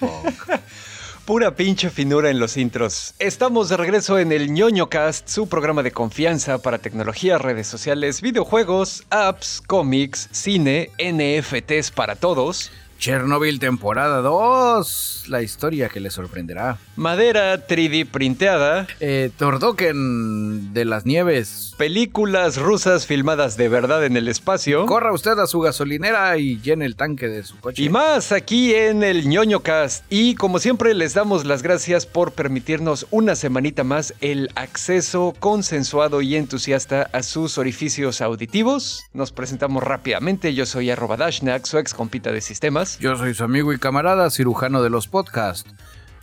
Pura pinche finura en los intros. Estamos de regreso en el ñoño cast, su programa de confianza para tecnología, redes sociales, videojuegos, apps, cómics, cine, NFTs para todos. Chernobyl temporada 2, la historia que le sorprenderá. Madera 3D printeada. Eh, Tordoken de las nieves. Películas rusas filmadas de verdad en el espacio. Corra usted a su gasolinera y llene el tanque de su coche. Y más aquí en el ñoño cast. Y como siempre les damos las gracias por permitirnos una semanita más el acceso consensuado y entusiasta a sus orificios auditivos. Nos presentamos rápidamente. Yo soy arroba Dashnak, su ex compita de sistemas. Yo soy su amigo y camarada, cirujano de los podcasts.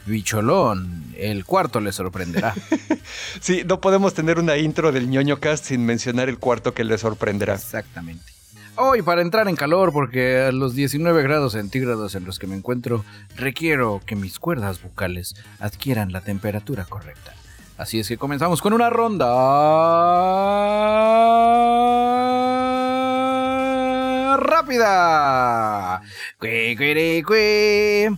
Bicholón, el cuarto le sorprenderá. sí, no podemos tener una intro del ñoño cast sin mencionar el cuarto que le sorprenderá. Exactamente. Hoy, para entrar en calor, porque a los 19 grados centígrados en los que me encuentro, requiero que mis cuerdas bucales adquieran la temperatura correcta. Así es que comenzamos con una ronda rápida. Cue, cue, cue.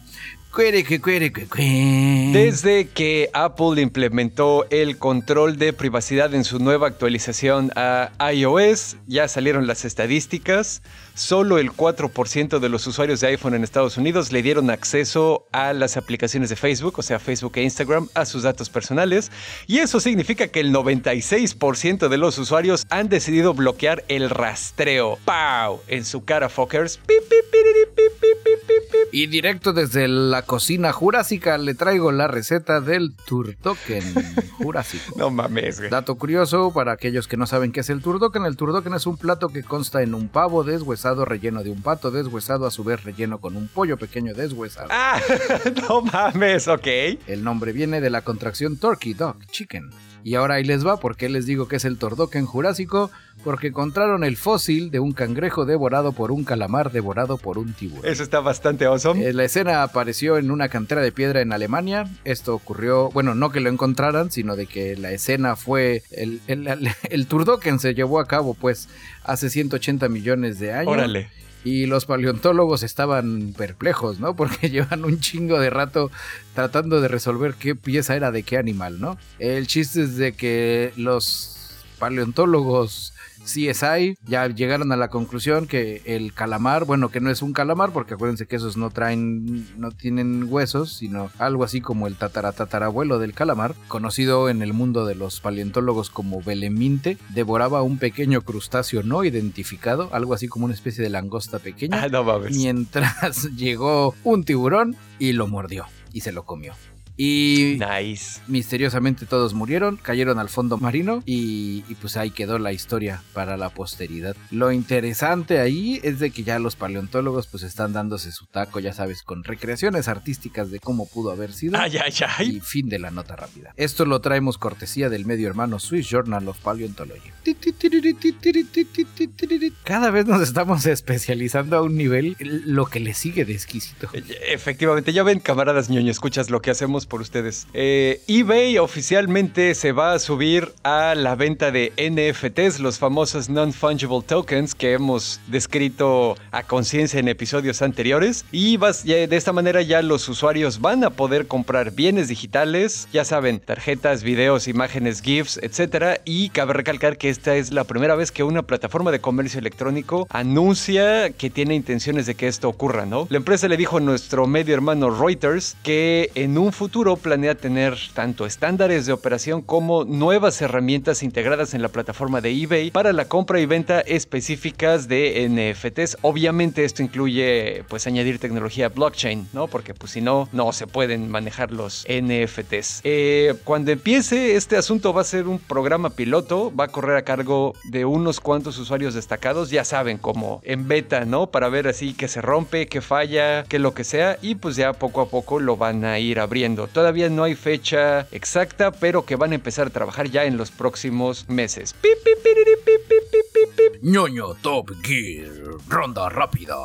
Desde que Apple implementó el control de privacidad en su nueva actualización a iOS, ya salieron las estadísticas. Solo el 4% de los usuarios de iPhone en Estados Unidos le dieron acceso a las aplicaciones de Facebook, o sea, Facebook e Instagram, a sus datos personales. Y eso significa que el 96% de los usuarios han decidido bloquear el rastreo. ¡Pow! En su cara, fuckers. Y directo desde la cocina jurásica le traigo la receta del turdoken jurásico. no mames, güey. Dato curioso para aquellos que no saben qué es el turdoken. El turdoken es un plato que consta en un pavo deshuesado relleno de un pato deshuesado, a su vez relleno con un pollo pequeño deshuesado. Ah, no mames, ok. El nombre viene de la contracción Turkey Dog Chicken. Y ahora ahí les va, porque les digo que es el Tordoken Jurásico? Porque encontraron el fósil de un cangrejo devorado por un calamar devorado por un tiburón. Eso está bastante awesome. Eh, la escena apareció en una cantera de piedra en Alemania. Esto ocurrió, bueno, no que lo encontraran, sino de que la escena fue. El, el, el Turdoken se llevó a cabo, pues, hace 180 millones de años. Órale. Y los paleontólogos estaban perplejos, ¿no? Porque llevan un chingo de rato tratando de resolver qué pieza era de qué animal, ¿no? El chiste es de que los paleontólogos CSI ya llegaron a la conclusión que el calamar, bueno, que no es un calamar, porque acuérdense que esos no traen, no tienen huesos, sino algo así como el tataratatarabuelo del calamar, conocido en el mundo de los paleontólogos como beleminte, devoraba un pequeño crustáceo no identificado, algo así como una especie de langosta pequeña, ah, no mientras llegó un tiburón y lo mordió y se lo comió. Y nice. misteriosamente todos murieron, cayeron al fondo marino y, pues ahí quedó la historia para la posteridad. Lo interesante ahí es de que ya los paleontólogos pues están dándose su taco, ya sabes, con recreaciones artísticas de cómo pudo haber sido. Ay, ay, ay. Y fin de la nota rápida. Esto lo traemos cortesía del medio hermano Swiss Journal of Paleontology. Cada vez nos estamos especializando a un nivel lo que le sigue de exquisito. Efectivamente, ya ven, camaradas ñoño, escuchas lo que hacemos por ustedes. Eh, eBay oficialmente se va a subir a la venta de NFTs, los famosos non-fungible tokens que hemos descrito a conciencia en episodios anteriores. Y de esta manera ya los usuarios van a poder comprar bienes digitales, ya saben, tarjetas, videos, imágenes, GIFs, etc. Y cabe recalcar que esta es la primera vez que una plataforma de comercio electrónico anuncia que tiene intenciones de que esto ocurra, ¿no? La empresa le dijo a nuestro medio hermano Reuters que en un futuro planea tener tanto estándares de operación como nuevas herramientas integradas en la plataforma de eBay para la compra y venta específicas de NFTs. Obviamente esto incluye pues añadir tecnología blockchain, ¿no? Porque pues si no, no se pueden manejar los NFTs. Eh, cuando empiece este asunto va a ser un programa piloto, va a correr a cargo de unos cuantos usuarios destacados, ya saben, como en beta, ¿no? Para ver así que se rompe, que falla, que lo que sea y pues ya poco a poco lo van a ir abriendo. Todavía no hay fecha exacta, pero que van a empezar a trabajar ya en los próximos meses. ñoño Top Gear, ronda rápida.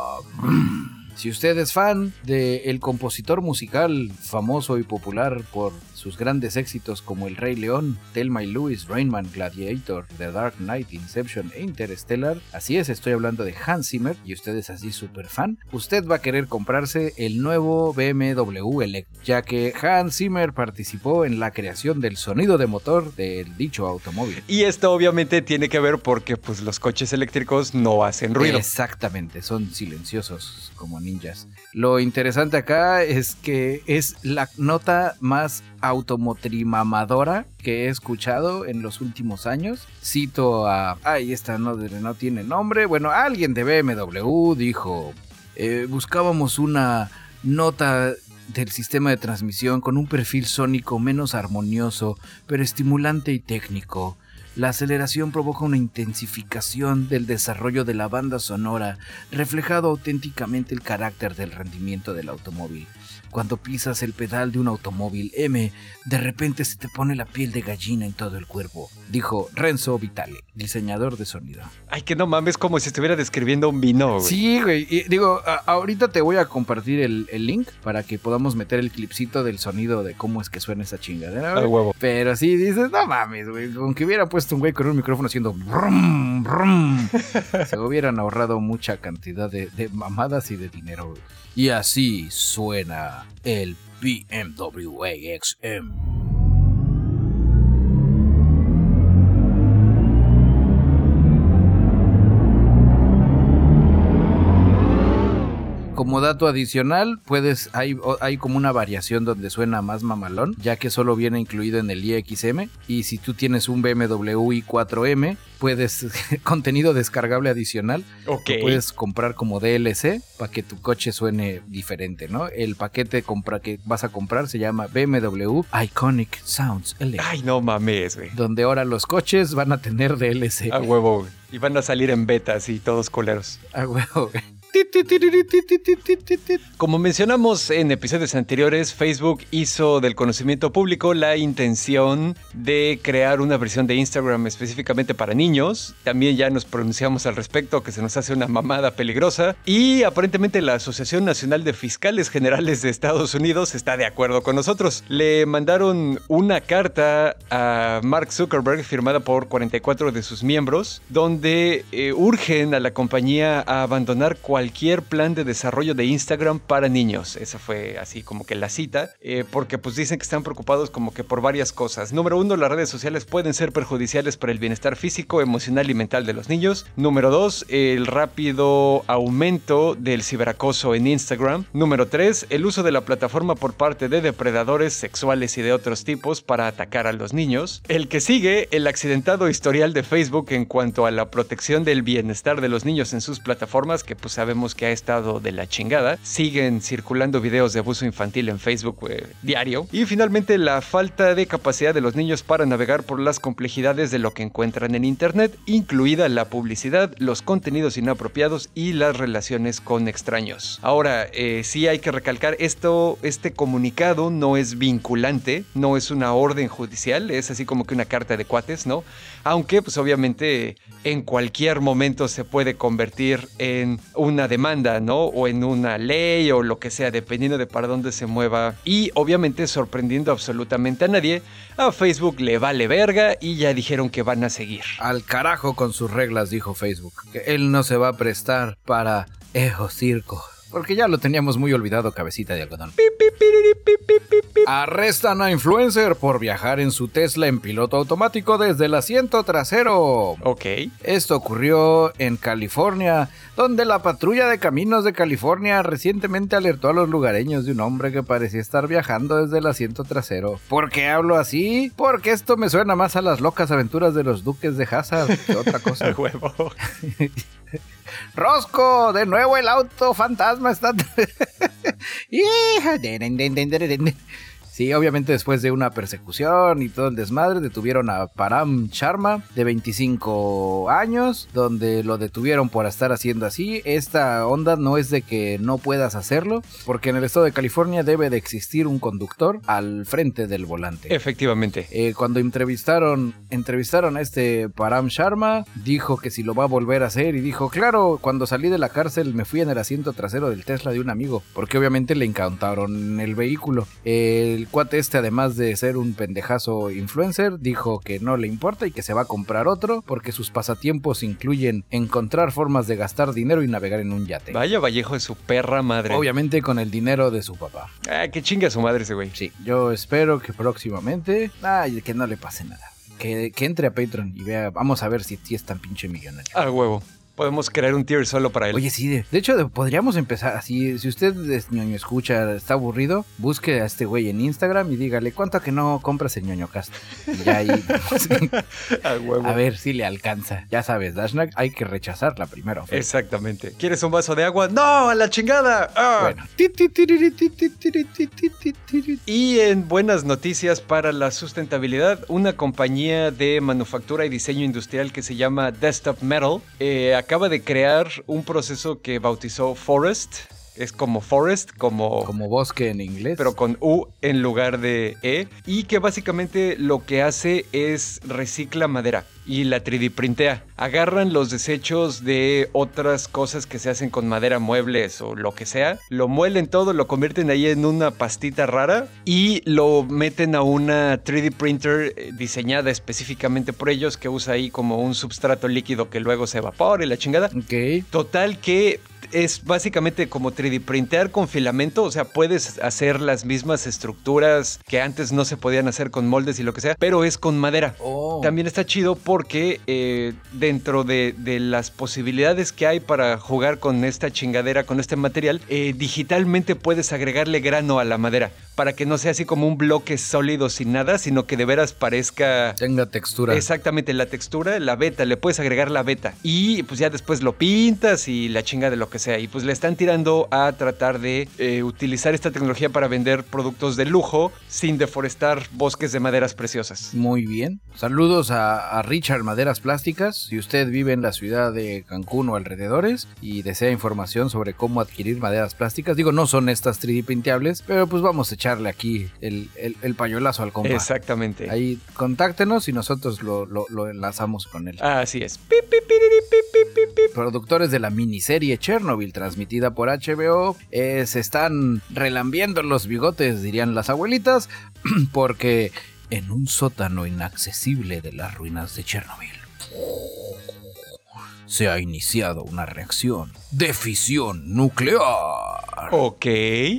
Si usted es fan del compositor musical famoso y popular por sus grandes éxitos como El Rey León, Thelma y Louis, Rainman, Gladiator, The Dark Knight, Inception e Interstellar, así es, estoy hablando de Hans Zimmer y usted es así súper fan, usted va a querer comprarse el nuevo BMW Electric, ya que Hans Zimmer participó en la creación del sonido de motor del dicho automóvil. Y esto obviamente tiene que ver porque pues los coches eléctricos no hacen ruido. Exactamente, son silenciosos como ninjas. Lo interesante acá es que es la nota más automotrimamadora que he escuchado en los últimos años. Cito a... Ay, esta no, no tiene nombre. Bueno, alguien de BMW dijo... Eh, buscábamos una nota del sistema de transmisión con un perfil sónico menos armonioso, pero estimulante y técnico. La aceleración provoca una intensificación del desarrollo de la banda sonora, reflejado auténticamente el carácter del rendimiento del automóvil. Cuando pisas el pedal de un automóvil M, de repente se te pone la piel de gallina en todo el cuerpo, dijo Renzo Vitale, diseñador de sonido. Ay, que no mames, como si estuviera describiendo un vino, güey. Sí, güey. Y digo, ahorita te voy a compartir el, link para que podamos meter el clipcito del sonido de cómo es que suena esa chingadera. Güey. huevo. Pero sí dices, no mames, güey. Con que hubiera puesto un güey con un micrófono haciendo brum, brum, se hubieran ahorrado mucha cantidad de, de mamadas y de dinero, güey. Y así suena el BMW XM. Como dato adicional, puedes, hay, hay como una variación donde suena más mamalón, ya que solo viene incluido en el iXM. Y si tú tienes un BMW i4M, puedes, contenido descargable adicional, okay. puedes comprar como DLC para que tu coche suene diferente, ¿no? El paquete compra que vas a comprar se llama BMW Iconic Sounds LA. Ay, no mames, güey. Donde ahora los coches van a tener DLC. A huevo, Y van a salir en betas y todos coleros. A huevo, güey. Como mencionamos en episodios anteriores, Facebook hizo del conocimiento público la intención de crear una versión de Instagram específicamente para niños. También ya nos pronunciamos al respecto, que se nos hace una mamada peligrosa. Y aparentemente la Asociación Nacional de Fiscales Generales de Estados Unidos está de acuerdo con nosotros. Le mandaron una carta a Mark Zuckerberg firmada por 44 de sus miembros, donde eh, urgen a la compañía a abandonar cualquier cualquier plan de desarrollo de Instagram para niños. Esa fue así como que la cita, eh, porque pues dicen que están preocupados como que por varias cosas. Número uno, las redes sociales pueden ser perjudiciales para el bienestar físico, emocional y mental de los niños. Número dos, el rápido aumento del ciberacoso en Instagram. Número tres, el uso de la plataforma por parte de depredadores sexuales y de otros tipos para atacar a los niños. El que sigue, el accidentado historial de Facebook en cuanto a la protección del bienestar de los niños en sus plataformas, que pues sabemos que ha estado de la chingada. Siguen circulando videos de abuso infantil en Facebook eh, diario. Y finalmente la falta de capacidad de los niños para navegar por las complejidades de lo que encuentran en Internet, incluida la publicidad, los contenidos inapropiados y las relaciones con extraños. Ahora, eh, sí hay que recalcar esto, este comunicado no es vinculante, no es una orden judicial, es así como que una carta de cuates, ¿no? Aunque pues obviamente en cualquier momento se puede convertir en una demanda, ¿no? O en una ley o lo que sea, dependiendo de para dónde se mueva. Y obviamente sorprendiendo absolutamente a nadie, a Facebook le vale verga y ya dijeron que van a seguir. Al carajo con sus reglas, dijo Facebook. Que él no se va a prestar para ejo circo. Porque ya lo teníamos muy olvidado, cabecita de algodón. Arrestan a influencer por viajar en su Tesla en piloto automático desde el asiento trasero. Ok. Esto ocurrió en California, donde la patrulla de caminos de California recientemente alertó a los lugareños de un hombre que parecía estar viajando desde el asiento trasero. ¿Por qué hablo así? Porque esto me suena más a las locas aventuras de los duques de Hazard que otra cosa. huevo. Rosco, de nuevo el auto fantasma está. Sí, obviamente después de una persecución y todo el desmadre, detuvieron a Param Sharma, de 25 años, donde lo detuvieron por estar haciendo así. Esta onda no es de que no puedas hacerlo, porque en el estado de California debe de existir un conductor al frente del volante. Efectivamente. Eh, cuando entrevistaron, entrevistaron a este Param Sharma, dijo que si lo va a volver a hacer y dijo, claro, cuando salí de la cárcel me fui en el asiento trasero del Tesla de un amigo, porque obviamente le encantaron el vehículo. El cuate este, además de ser un pendejazo influencer, dijo que no le importa y que se va a comprar otro, porque sus pasatiempos incluyen encontrar formas de gastar dinero y navegar en un yate. Vaya Vallejo de su perra madre. Obviamente con el dinero de su papá. Ah, que chinga su madre ese güey. Sí, yo espero que próximamente, ay, que no le pase nada. Que, que entre a Patreon y vea, vamos a ver si, si es tan pinche millonario. A huevo. Podemos crear un tier solo para él. Oye, sí, de, de hecho podríamos empezar así, si usted es ñoño escucha, está aburrido, busque a este güey en Instagram y dígale, ¿cuánto que no compras el ñoño cast? Y ya ahí, A huevo. a ver si le alcanza. Ya sabes, Dashnak, hay que rechazarla primero. Exactamente. ¿Quieres un vaso de agua? ¡No! ¡A la chingada! ¡Ah! Bueno. Y en buenas noticias para la sustentabilidad, una compañía de manufactura y diseño industrial que se llama Desktop Metal eh, acaba de crear un proceso que bautizó Forest. Es como Forest, como, Como bosque en inglés. pero con U en lugar de E. Y que básicamente lo que hace es recicla madera y la 3D printea. Agarran los desechos de otras cosas que se hacen con madera, muebles o lo que sea, lo muelen todo, lo convierten ahí en una pastita rara y lo meten a una 3D printer eh, diseñada específicamente por ellos que usa ahí como un substrato líquido que luego se evapora y la chingada. Ok. Total que es básicamente como 3D printear con filamento, o sea, puedes hacer las mismas estructuras que antes no se podían hacer con moldes y lo que sea, pero es con madera. Oh. También está chido porque eh, dentro de, de las posibilidades que hay para jugar con esta chingadera, con este material, eh, digitalmente puedes agregarle grano a la madera para que no sea así como un bloque sólido sin nada, sino que de veras parezca Tenga textura. Exactamente, la textura, la beta, le puedes agregar la beta. Y pues ya después lo pintas y la chinga de lo que sea. Y pues le están tirando a tratar de eh, utilizar esta tecnología para vender productos de lujo sin deforestar bosques de maderas preciosas. Muy bien. Saludos a, a Richard Maderas Plásticas. Si usted vive en la ciudad de Cancún o alrededores y desea información sobre cómo adquirir maderas plásticas, digo, no son estas 3D printables, pero pues vamos a echarle aquí el, el, el pañuelazo al compa. Exactamente. Ahí contáctenos y nosotros lo, lo- lo enlazamos con él. Así es. Pi, pi, pi. Productores de la miniserie Chernobyl transmitida por HBO eh, se están relambiendo los bigotes, dirían las abuelitas, porque en un sótano inaccesible de las ruinas de Chernobyl se ha iniciado una reacción de fisión nuclear. Ok.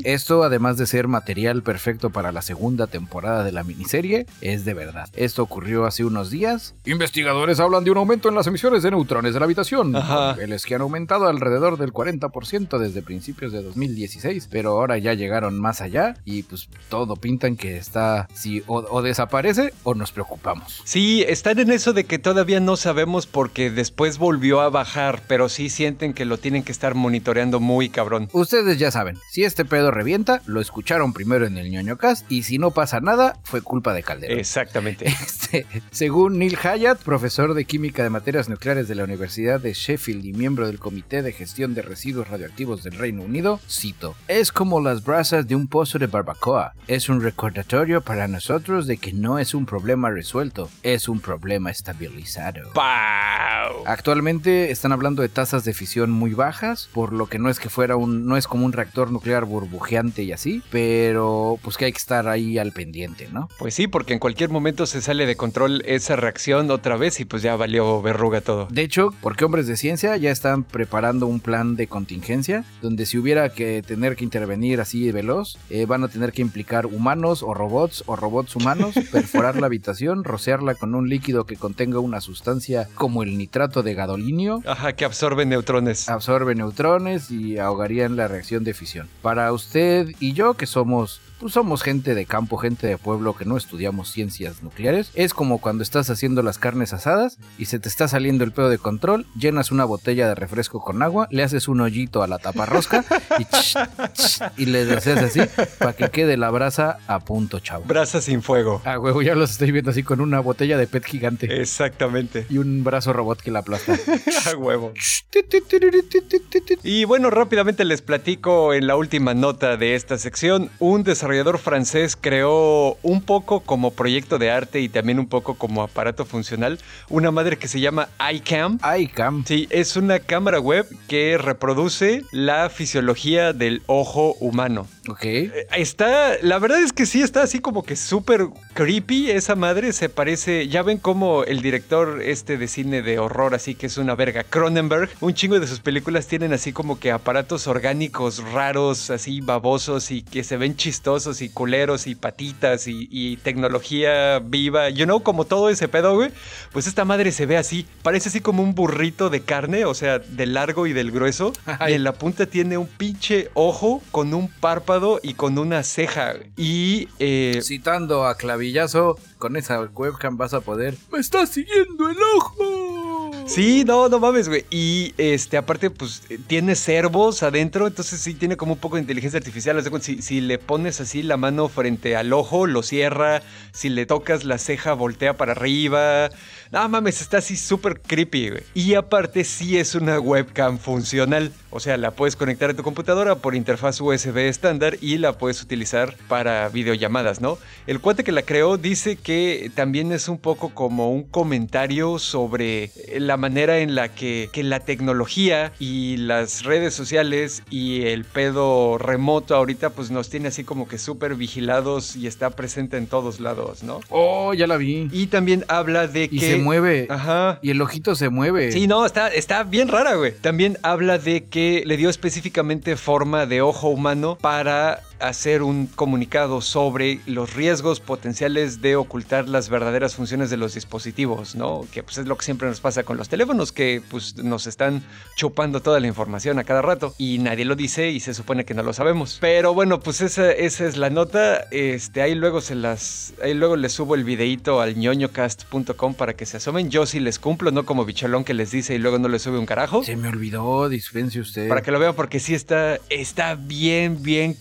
Esto, además de ser material perfecto para la segunda temporada de la miniserie, es de verdad. Esto ocurrió hace unos días. Investigadores hablan de un aumento en las emisiones de neutrones de la habitación. Ajá. Niveles que han aumentado alrededor del 40% desde principios de 2016, pero ahora ya llegaron más allá y pues todo pintan que está, si o, o desaparece o nos preocupamos. Sí, están en eso de que todavía no sabemos porque después volvió a bajar, pero sí sienten que lo tienen que estar monitoreando muy cabrón. Ustedes ya saben, si este pedo revienta, lo escucharon primero en el ñoño cast y si no pasa nada, fue culpa de Calderón. Exactamente. Este, según Neil Hayat, profesor de química de materias nucleares de la Universidad de Sheffield y miembro del Comité de Gestión de Residuos Radioactivos del Reino Unido, cito, es como las brasas de un pozo de barbacoa. Es un recordatorio para nosotros de que no es un problema resuelto, es un problema estabilizado. ¡Pau! Actualmente están hablando de tasas de fisión muy bajas, por lo que no es que fuera un, no es como un reactor nuclear burbujeante y así, pero pues que hay que estar ahí al pendiente, ¿no? Pues sí, porque en cualquier momento se sale de control esa reacción otra vez y pues ya valió verruga todo. De hecho, porque hombres de ciencia ya están preparando un plan de contingencia, donde si hubiera que tener que intervenir así veloz, eh, van a tener que implicar humanos o robots o robots humanos, perforar la habitación, rociarla con un líquido que contenga una sustancia como el nitrato de gadolinio, Ajá, que absorbe neutrones. absorbe neutrones y ahogarían la reacción de fisión. Para usted y yo, que somos pues somos gente de campo, gente de pueblo que no estudiamos ciencias nucleares. Es como cuando estás haciendo las carnes asadas y se te está saliendo el pedo de control, llenas una botella de refresco con agua, le haces un hoyito a la taparrosca y, y le haces así para que quede la brasa a punto, chavo. Brasa sin fuego. Ah, huevo, ya los estoy viendo así con una botella de PET gigante. Exactamente. Y un brazo robot que la aplasta. A huevo. Y bueno, rápidamente les platico en la última nota de esta sección. Un desarrollador francés creó un poco como proyecto de arte y también un poco como aparato funcional una madre que se llama iCam. iCam. Sí, es una cámara web que reproduce la fisiología del ojo humano. Ok. Eh, Está, la verdad es que sí, está así como que súper creepy esa madre. Se parece, ya ven como el director este de cine de horror, así que es una verga, Cronenberg. Un chingo de sus películas tienen así como que aparatos orgánicos raros, así babosos y que se ven chistosos y culeros y patitas y, y tecnología viva. You know, como todo ese pedo, güey. Pues esta madre se ve así, parece así como un burrito de carne, o sea, del largo y del grueso. Y en la punta tiene un pinche ojo con un párpado y con una ceja. Y eh, Citando a Clavillazo, con esa webcam vas a poder. ¡Me está siguiendo el ojo! Sí, no, no mames, güey. Y este, aparte, pues tiene servos adentro, entonces sí tiene como un poco de inteligencia artificial. Si, si le pones así la mano frente al ojo, lo cierra. Si le tocas la ceja, voltea para arriba. No mames, está así súper creepy, güey. Y aparte, sí es una webcam funcional. O sea, la puedes conectar a tu computadora por interfaz USB estándar y la puedes utilizar para videollamadas, ¿no? El cuate que la creó dice que también es un poco como un comentario sobre la manera en la que, que la tecnología y las redes sociales y el pedo remoto ahorita pues nos tiene así como que súper vigilados y está presente en todos lados, ¿no? Oh, ya la vi. Y también habla de Y que... se mueve. Ajá. Y el ojito se mueve. Sí, no, está, está bien rara, güey. También habla de que le dio específicamente forma de ojo humano para hacer un comunicado sobre los riesgos potenciales de ocultar las verdaderas funciones de los dispositivos, ¿no? Que pues es lo que siempre nos pasa con los teléfonos, que pues nos están chupando toda la información a cada rato y nadie lo dice y se supone que no lo sabemos. Pero bueno, pues esa, esa es la nota. Este, ahí luego se las, ahí luego les subo el videito al ñoñocast.com para que se asomen. Yo sí les cumplo, no como bicholón que les dice y luego no les sube un carajo. Se me olvidó, dispense usted. Para que lo vean porque sí está, está bien, bien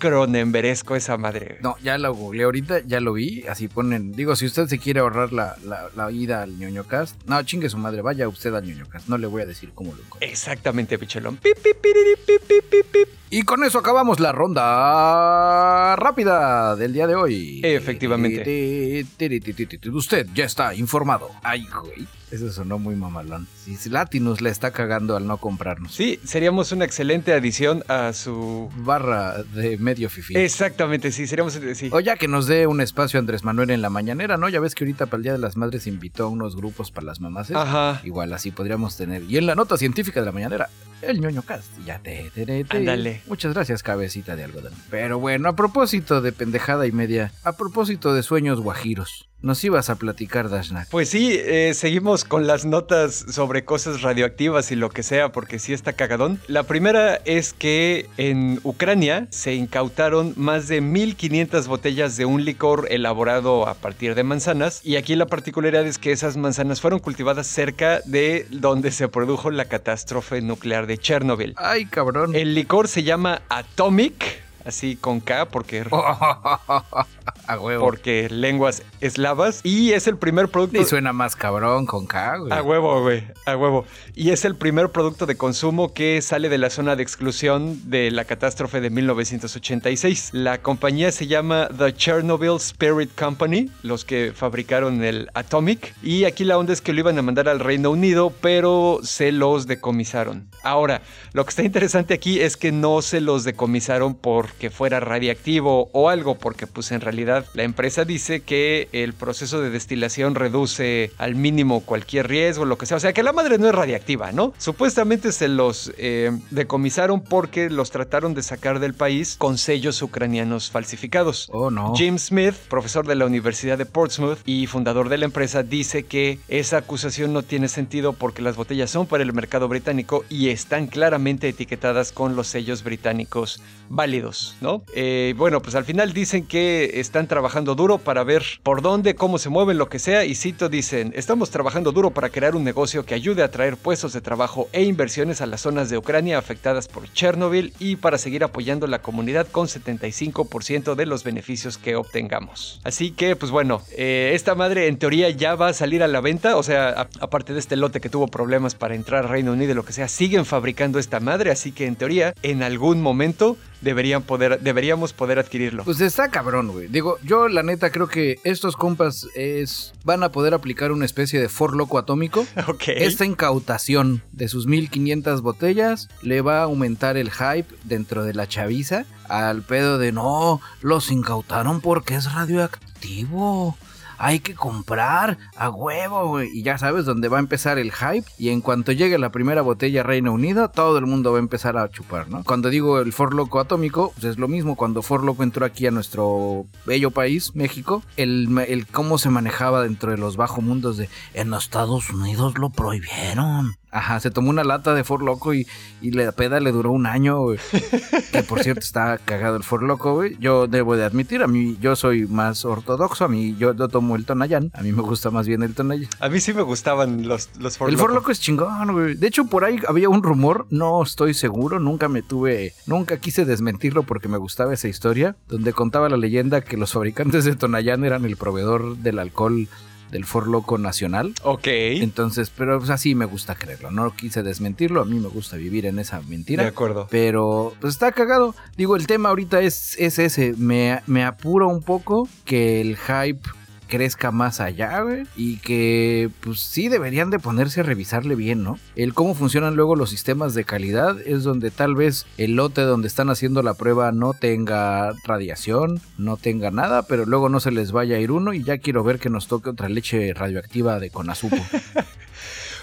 cronenberesco esa madre. No, ya lo googleé ahorita, ya lo vi. Así ponen. Digo, si usted se quiere ahorrar la, la, la ida al ñoño cast, no, chingue su madre, vaya usted al ñoño cast. No le voy a decir cómo lo encontré. Exactamente, bicholón. Pip, pip, pip, pip. Y con eso acabamos la ronda rápida del día de hoy. Efectivamente. Ti, ti, ti, ti, ti, ti. Usted ya está informado. Ay, güey. Eso sonó muy mamalón. Si Latinus le está cagando al no comprarnos. Sí, seríamos una excelente adición a su... Barra de medio fifi. Exactamente, sí, seríamos... Sí. O ya que nos dé un espacio Andrés Manuel en la mañanera, ¿no? Ya ves que ahorita para el Día de las Madres invitó a unos grupos para las mamás. Ajá. Igual así podríamos tener. Y en la nota científica de la mañanera, el ñoño cast. Ya te, te, te, te. Ándale. Muchas gracias, cabecita de algodón. Pero bueno, a propósito de pendejada y media, a propósito de sueños guajiros, nos ibas a platicar, Dashnak. Pues sí, eh, seguimos con las notas sobre cosas radioactivas y lo que sea, porque sí está cagadón. La primera es que en Ucrania se incautaron más de 1500 botellas de un licor elaborado a partir de manzanas. Y aquí la particularidad es que esas manzanas fueron cultivadas cerca de donde se produjo la catástrofe nuclear de Chernobyl. Ay, cabrón. El licor se llama Atomic, así con K, porque a huevo. porque lenguas eslavas y es el primer producto Y suena más cabrón con K, güey. a huevo, güey, a huevo. Y es el primer producto de consumo que sale de la zona de exclusión de la catástrofe de 1986. La compañía se llama The Chernobyl Spirit Company, los que fabricaron el Atomic. Y aquí la onda es que lo iban a mandar al Reino Unido, pero se los decomisaron. Ahora, lo que está interesante aquí es que no se los decomisaron porque fuera radiactivo o algo, porque pues en realidad la empresa dice que el proceso de destilación reduce al mínimo cualquier riesgo, lo que sea. O sea, que la madre no es radiactiva, ¿no? Supuestamente se los eh, decomisaron porque los trataron de sacar del país con sellos ucranianos falsificados. Oh, no. Jim Smith, profesor de la Universidad de Portsmouth y fundador de la empresa, dice que esa acusación no tiene sentido porque las botellas son para el mercado británico y están claramente etiquetadas con los sellos británicos válidos. ¿No? Eh, bueno, pues al final dicen que están trabajando duro para ver por dónde, cómo se mueven, lo que sea, y cito, dicen, estamos trabajando duro para crear un negocio que ayude a traer puestos de trabajo e inversiones a las zonas de Ucrania afectadas por Chernobyl y para seguir apoyando la comunidad con 75% de los beneficios que obtengamos. Así que, pues bueno, eh, esta madre en teoría ya va a salir a la venta, o sea, aparte de este lote que tuvo problemas para entrar a Reino Unido lo que sea, siguen fabricando esta madre, así que en teoría, en algún momento deberían poder, deberíamos poder adquirirlo. Pues está cabrón, güey. Digo, yo la neta creo que estos compas es, van a poder aplicar una especie de for loco atómico. Ok. Esta incautación de sus 1500 botellas le va a aumentar el hype dentro de la chaviza al pedo de no, los incautaron porque es radioactivo hay que comprar a huevo, güey. Y ya sabes dónde va a empezar el hype. Y en cuanto llegue la primera botella Reino Unido, todo el mundo va a empezar a chupar, ¿no? Cuando digo el For Loco atómico, pues es lo mismo. Cuando For Loco entró aquí a nuestro bello país, México, el, el cómo se manejaba dentro de los bajos mundos de en Estados Unidos lo prohibieron. Ajá, se tomó una lata de For Loco y, y la peda le duró un año, güey. que por cierto está cagado el For Loco, güey. Yo debo de admitir, a mí yo soy más ortodoxo, a mí yo, yo tomo el Tonayán, a mí me gusta más bien el Tonayán. A mí sí me gustaban los, los For El Loco. For Loco es chingón, güey. De hecho, por ahí había un rumor, no estoy seguro, nunca me tuve, nunca quise desmentirlo porque me gustaba esa historia, donde contaba la leyenda que los fabricantes de Tonayán eran el proveedor del alcohol del For Loco nacional. Ok. Entonces, pero pues, así me gusta creerlo. No quise desmentirlo. A mí me gusta vivir en esa mentira. De acuerdo. Pero pues está cagado. Digo, el tema ahorita es, es ese. Me, me apura un poco que el hype crezca más allá, güey. Y que, pues sí, deberían de ponerse a revisarle bien, ¿no? El cómo funcionan luego los sistemas de calidad es donde tal vez el lote donde están haciendo la prueba no tenga radiación, no tenga nada, pero luego no se les vaya a ir uno y ya quiero ver que nos toque otra leche radioactiva de Conazupo.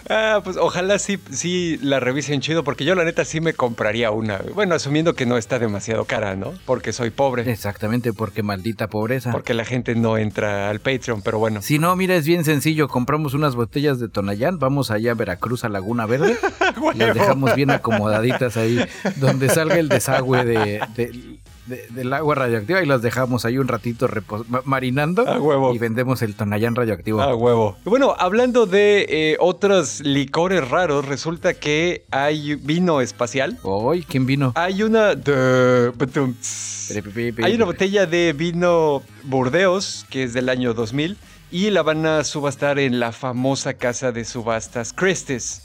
Ah, pues ojalá sí, sí la revisen chido, porque yo la neta sí me compraría una. Bueno, asumiendo que no está demasiado cara, ¿no? Porque soy pobre. Exactamente, porque maldita pobreza. Porque la gente no entra al Patreon, pero bueno. Si no, mira, es bien sencillo. Compramos unas botellas de Tonayán, vamos allá a Veracruz, a Laguna Verde. las dejamos bien acomodaditas ahí, donde salga el desagüe de, de, de, del agua radioactiva y las dejamos ahí un ratito marinando. A huevo. Y vendemos el Tonayán radioactivo. A huevo. Bueno, hablando de eh, otros licores raros, resulta que hay vino espacial. Uy, ¿quién vino? Hay una... De... Hay una botella de vino Burdeos, que es del año 2000, y la van a subastar en la famosa casa de subastas Christie's.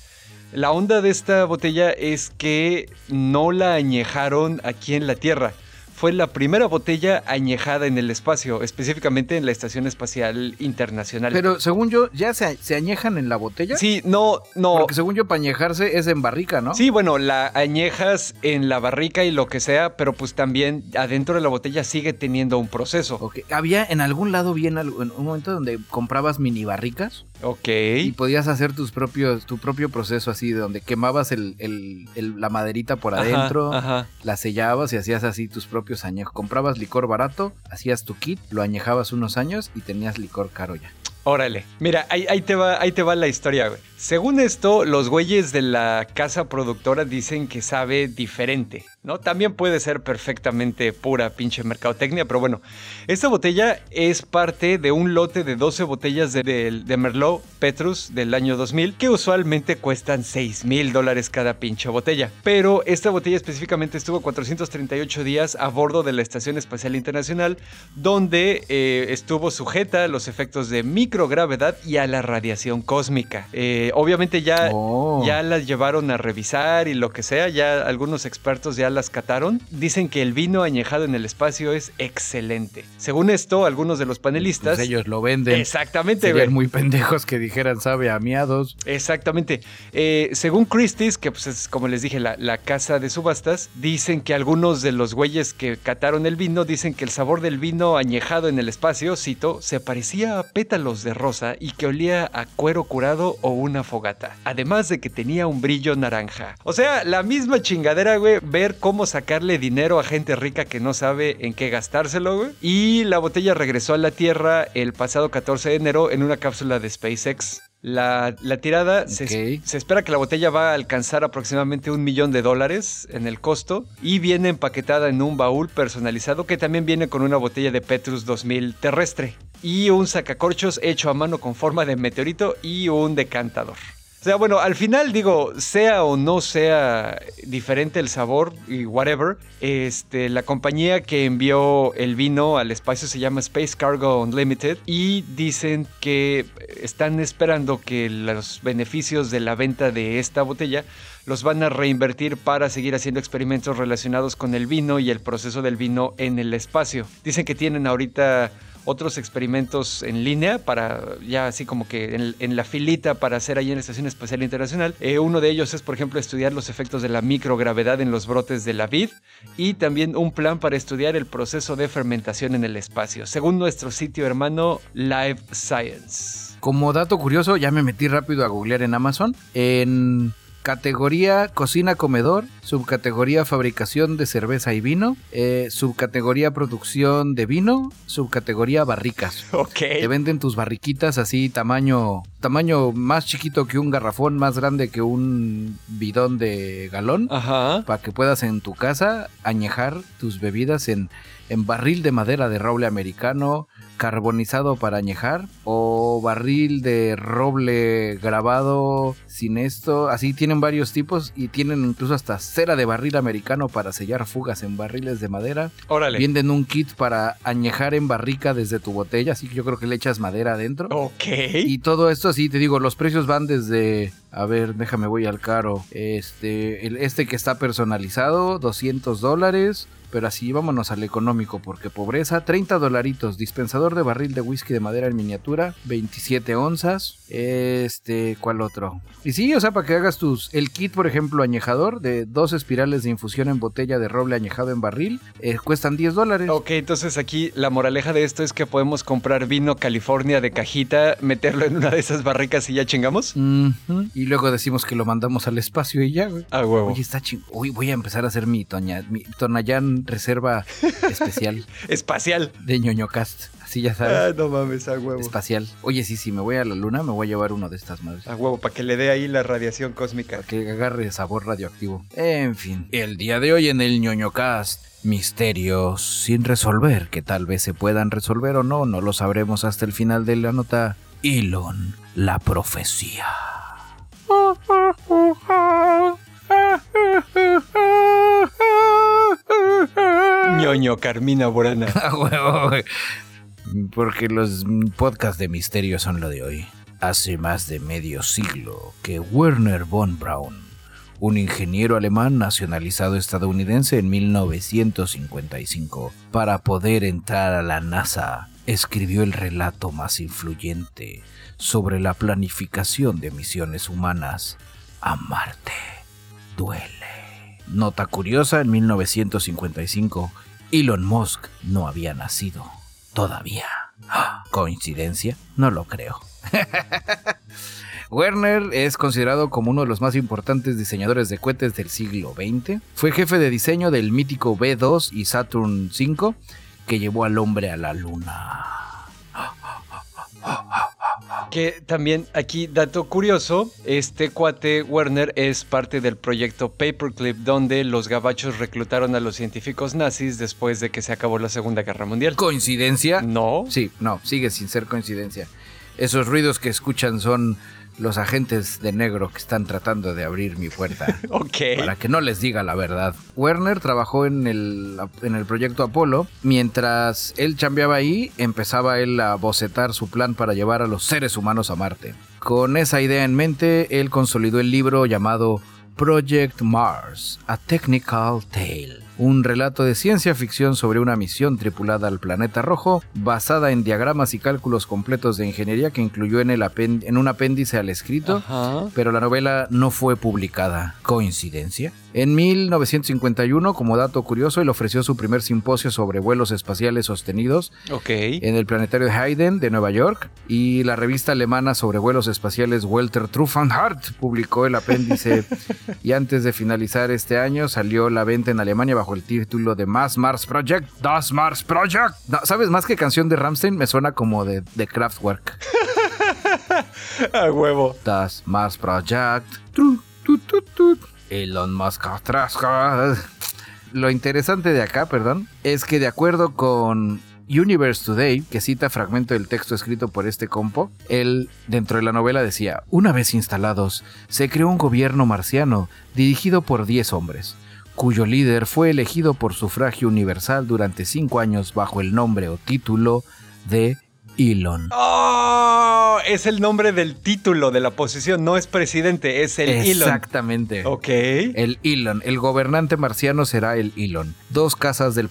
La onda de esta botella es que no la añejaron aquí en la Tierra. Fue la primera botella añejada en el espacio, específicamente en la Estación Espacial Internacional. Pero según yo, ¿ya se, se añejan en la botella? Sí, no, no. Porque según yo, para añejarse es en barrica, ¿no? Sí, bueno, la añejas en la barrica y lo que sea, pero pues también adentro de la botella sigue teniendo un proceso. Ok, Había en algún lado, bien en un momento donde comprabas mini barricas. Ok. Y podías hacer tus propios, tu propio proceso así, de donde quemabas el, el, el, la maderita por adentro, Ajá, ajá. la sellabas y hacías así tus propios añejos. Comprabas licor barato, hacías tu kit, lo añejabas unos años y tenías licor caro ya. Órale. Mira, ahí, ahí te va, ahí te va la historia, güey. Según esto, los güeyes de la casa productora dicen que sabe diferente, ¿no? También puede ser perfectamente pura pinche mercadotecnia, pero bueno. Esta botella es parte de un lote de 12 botellas de, de- de Merlot Petrus del año 2000, que usualmente cuestan 6 mil dólares cada pinche botella. Pero esta botella específicamente estuvo 438 días a bordo de la Estación Espacial Internacional, donde eh, estuvo sujeta a los efectos de microgravedad y a la radiación cósmica. Eh, obviamente ya, Oh. ya las llevaron a revisar y lo que sea, ya algunos expertos ya las cataron. Dicen que el vino añejado en el espacio es excelente. Según esto, algunos de los panelistas... Pues ellos lo venden. Exactamente, Serían muy pendejos que dijeran sabe a miados. Exactamente. Eh, según Christie's, que pues es como les dije, la, la casa de subastas, dicen que algunos de los güeyes que cataron el vino dicen que el sabor del vino añejado en el espacio, cito, se parecía a pétalos de rosa y que olía a cuero curado o una fogata. Además de que tenía un brillo naranja. O sea, la misma chingadera, güey, ver cómo sacarle dinero a gente rica que no sabe en qué gastárselo, güey. Y la botella regresó a la Tierra el pasado 14 de enero en una cápsula de SpaceX. La, la tirada, se, Ok. se espera que la botella va a alcanzar aproximadamente un millón de dólares en el costo y viene empaquetada en un baúl personalizado que también viene con una botella de Petrus 2000 terrestre y un sacacorchos hecho a mano con forma de meteorito y un decantador. O sea, bueno, al final digo, sea o no sea diferente el sabor y whatever, este, la compañía que envió el vino al espacio se llama Space Cargo Unlimited y dicen que están esperando que los beneficios de la venta de esta botella los van a reinvertir para seguir haciendo experimentos relacionados con el vino y el proceso del vino en el espacio. Dicen que tienen ahorita otros experimentos en línea para ya así como que en, en la filita para hacer ahí en la Estación Espacial Internacional. Eh, uno de ellos es, por ejemplo, estudiar los efectos de la microgravedad en los brotes de la vid y también un plan para estudiar el proceso de fermentación en el espacio, según nuestro sitio hermano Live Science. Como dato curioso, ya me metí rápido a googlear en Amazon. En categoría cocina comedor, subcategoría fabricación de cerveza y vino, eh, subcategoría producción de vino, subcategoría barricas. Ok. Te venden tus barriquitas así tamaño tamaño más chiquito que un garrafón, más grande que un bidón de galón, Ajá. para que puedas en tu casa añejar tus bebidas en, en barril de madera de roble americano, carbonizado para añejar, o barril de roble grabado sin esto. Así tienen varios tipos y tienen incluso hasta cera de barril americano para sellar fugas en barriles de madera. Órale. Venden un kit para añejar en barrica desde tu botella, así que yo creo que le echas madera adentro. Ok. Y todo esto, sí, te digo, los precios van desde, a ver, déjame voy al caro. Este, el, este que está personalizado, 200 dólares. Pero así vámonos al económico, porque pobreza, 30 dolaritos. Dispensador de barril de whisky de madera en miniatura, 27 onzas. Este, ¿cuál otro? Y sí, o sea, para que hagas tus. El kit, por ejemplo, añejador de dos espirales de infusión en botella de roble añejado en barril, eh, cuestan 10 dólares. Ok, entonces aquí la moraleja de esto es que podemos comprar vino California de cajita, meterlo en una de esas barricas y ya chingamos. Ujú. Y luego decimos que lo mandamos al espacio y ya, güey. A huevo. Oye, está ching... Uy, voy a empezar a hacer mi, toña... mi Tonayán reserva especial Espacial. de ñoñocast. Así ya Ah, sabes. no mames, a huevo. Espacial. Oye, sí, sí, me voy a la luna, me voy a llevar uno de estas madres. A huevo, para que le dé ahí la radiación cósmica. Para que agarre sabor radioactivo. En fin. El día de hoy en el ñoñocast. Misterios sin resolver, que tal vez se puedan resolver o no, no lo sabremos hasta el final de la nota. Elon, la profecía. ñoño Carmina Burana. Porque los podcasts de misterio son lo de hoy. Hace más de medio siglo que Werner von Braun, un ingeniero alemán nacionalizado estadounidense en 1955, para poder entrar a la NASA, escribió el relato más influyente sobre la planificación de misiones humanas a Marte. Duele. Nota curiosa, en 1955, Elon Musk no había nacido. Todavía. ¿Coincidencia? No lo creo. Werner es considerado como uno de los más importantes diseñadores de cohetes del siglo XX. Fue jefe de diseño del mítico B2 y Saturn V que llevó al hombre a la luna. Que también aquí, dato curioso, este cuate Werner es parte del proyecto Paperclip, donde los gabachos reclutaron a los científicos nazis después de que se acabó la Segunda Guerra Mundial. ¿Coincidencia? No. Sí, no, sigue sin ser coincidencia. Esos ruidos que escuchan son los agentes de negro que están tratando de abrir mi puerta. Ok. para que no les diga la verdad. Werner trabajó en el, en el proyecto Apolo. Mientras él chambeaba ahí, empezaba él a bocetar su plan para llevar a los seres humanos a Marte. Con esa idea en mente, él consolidó el libro llamado Project Mars, A Technical Tale. Un relato de ciencia ficción sobre una misión tripulada al planeta rojo, basada en diagramas y cálculos completos de ingeniería que incluyó en, el en un apéndice al escrito Ajá. pero la novela no fue publicada. ¿Coincidencia? En 1951, como dato curioso, él ofreció su primer simposio sobre vuelos espaciales sostenidos Ok. en el planetario de Hayden de Nueva York y la revista alemana sobre vuelos espaciales Welter Truffenhardt publicó el apéndice y antes de finalizar este año salió la venta en Alemania bajo el título de Mass Mars Project. Das Mars Project. No, ¿Sabes? Más que canción de Ramstein me suena como de, de Kraftwerk. A huevo. Das Mars Project. Tru, tu, tu, tu. Elon Musk atrás. Lo interesante de acá, perdón, es que de acuerdo con Universe Today, que cita fragmento del texto escrito por este compo, él dentro de la novela decía, una vez instalados, se creó un gobierno marciano dirigido por 10 hombres, cuyo líder fue elegido por sufragio universal durante 5 años bajo el nombre o título de Elon. ¡Oh! Es el nombre del título de la posición, no es presidente, es el Elon. Exactamente. Ok. El Elon, el gobernante marciano será el Elon. Dos casas del,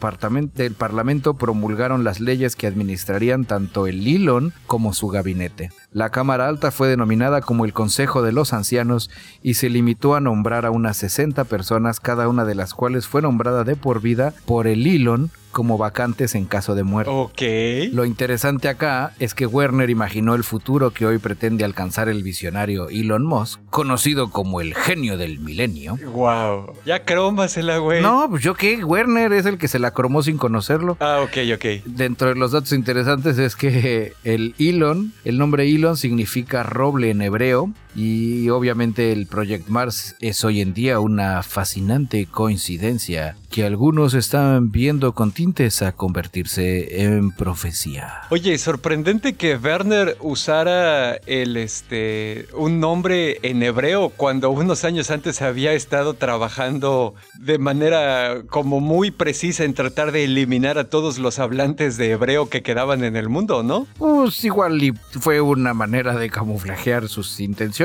del Parlamento promulgaron las leyes que administrarían tanto el Elon como su gabinete. La Cámara Alta fue denominada como el Consejo de los Ancianos y se limitó a nombrar a unas 60 personas, cada una de las cuales fue nombrada de por vida por el Elon como vacantes en caso de muerte. Ok. Lo interesante acá es que Werner imaginó el futuro que hoy pretende alcanzar el visionario Elon Musk, conocido como el genio del milenio. Wow. Ya crómasela, güey. No, pues yo qué, Werner es el que se la cromó sin conocerlo. Ah, ok, ok. Dentro de los datos interesantes es que el Elon, el nombre Elon significa roble en hebreo y obviamente el Project Mars es hoy en día una fascinante coincidencia que algunos están viendo con tintes a convertirse en profecía. Oye, sorprendente que Werner usara el este un nombre en hebreo cuando unos años antes había estado trabajando de manera como muy precisa en tratar de eliminar a todos los hablantes de hebreo que quedaban en el mundo, ¿no? Pues igual y fue una manera de camuflajear sus intenciones.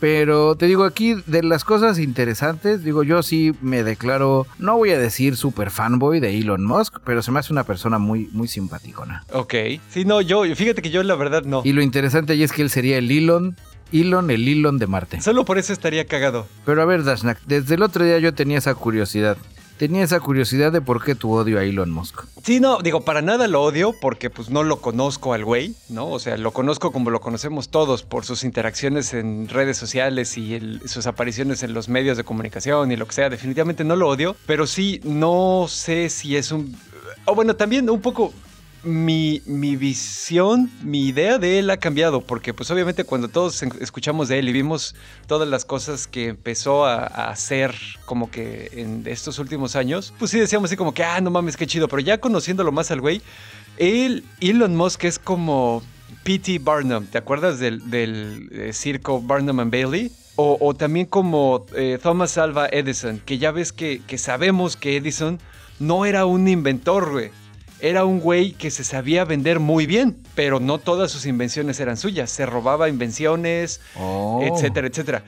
Pero te digo aquí, de las cosas interesantes, digo yo sí me declaro, no voy a decir super fanboy de Elon Musk, pero se me hace una persona muy, muy simpaticona. Ok. Sí, no, yo, fíjate que yo la verdad no. Y lo interesante ahí es que él sería el Elon, Elon, el Elon de Marte. Solo por eso estaría cagado. Pero a ver, Dashnak, desde el otro día yo tenía esa curiosidad. Tenía esa curiosidad de por qué tu odio a Elon Musk. Sí, no, digo, para nada lo odio porque pues no lo conozco al güey, ¿no? O sea, lo conozco como lo conocemos todos por sus interacciones en redes sociales y el- sus apariciones en los medios de comunicación y lo que sea. Definitivamente no lo odio, pero sí no sé si es un... O bueno, también un poco mi, mi visión, mi idea de él ha cambiado, porque pues obviamente cuando todos escuchamos de él y vimos todas las cosas que empezó a, a hacer como que en estos últimos años, pues sí decíamos así como que, ah, no mames, qué chido, pero ya conociéndolo más al güey, él, Elon Musk es como P.T. Barnum, ¿te acuerdas del, del, eh, circo Barnum and Bailey? O, o también como eh, Thomas Alva Edison, que ya ves que, que sabemos que Edison no era un inventor, güey. Era un güey que se sabía vender muy bien, pero no todas sus invenciones eran suyas. Se robaba invenciones, Oh. etcétera, etcétera.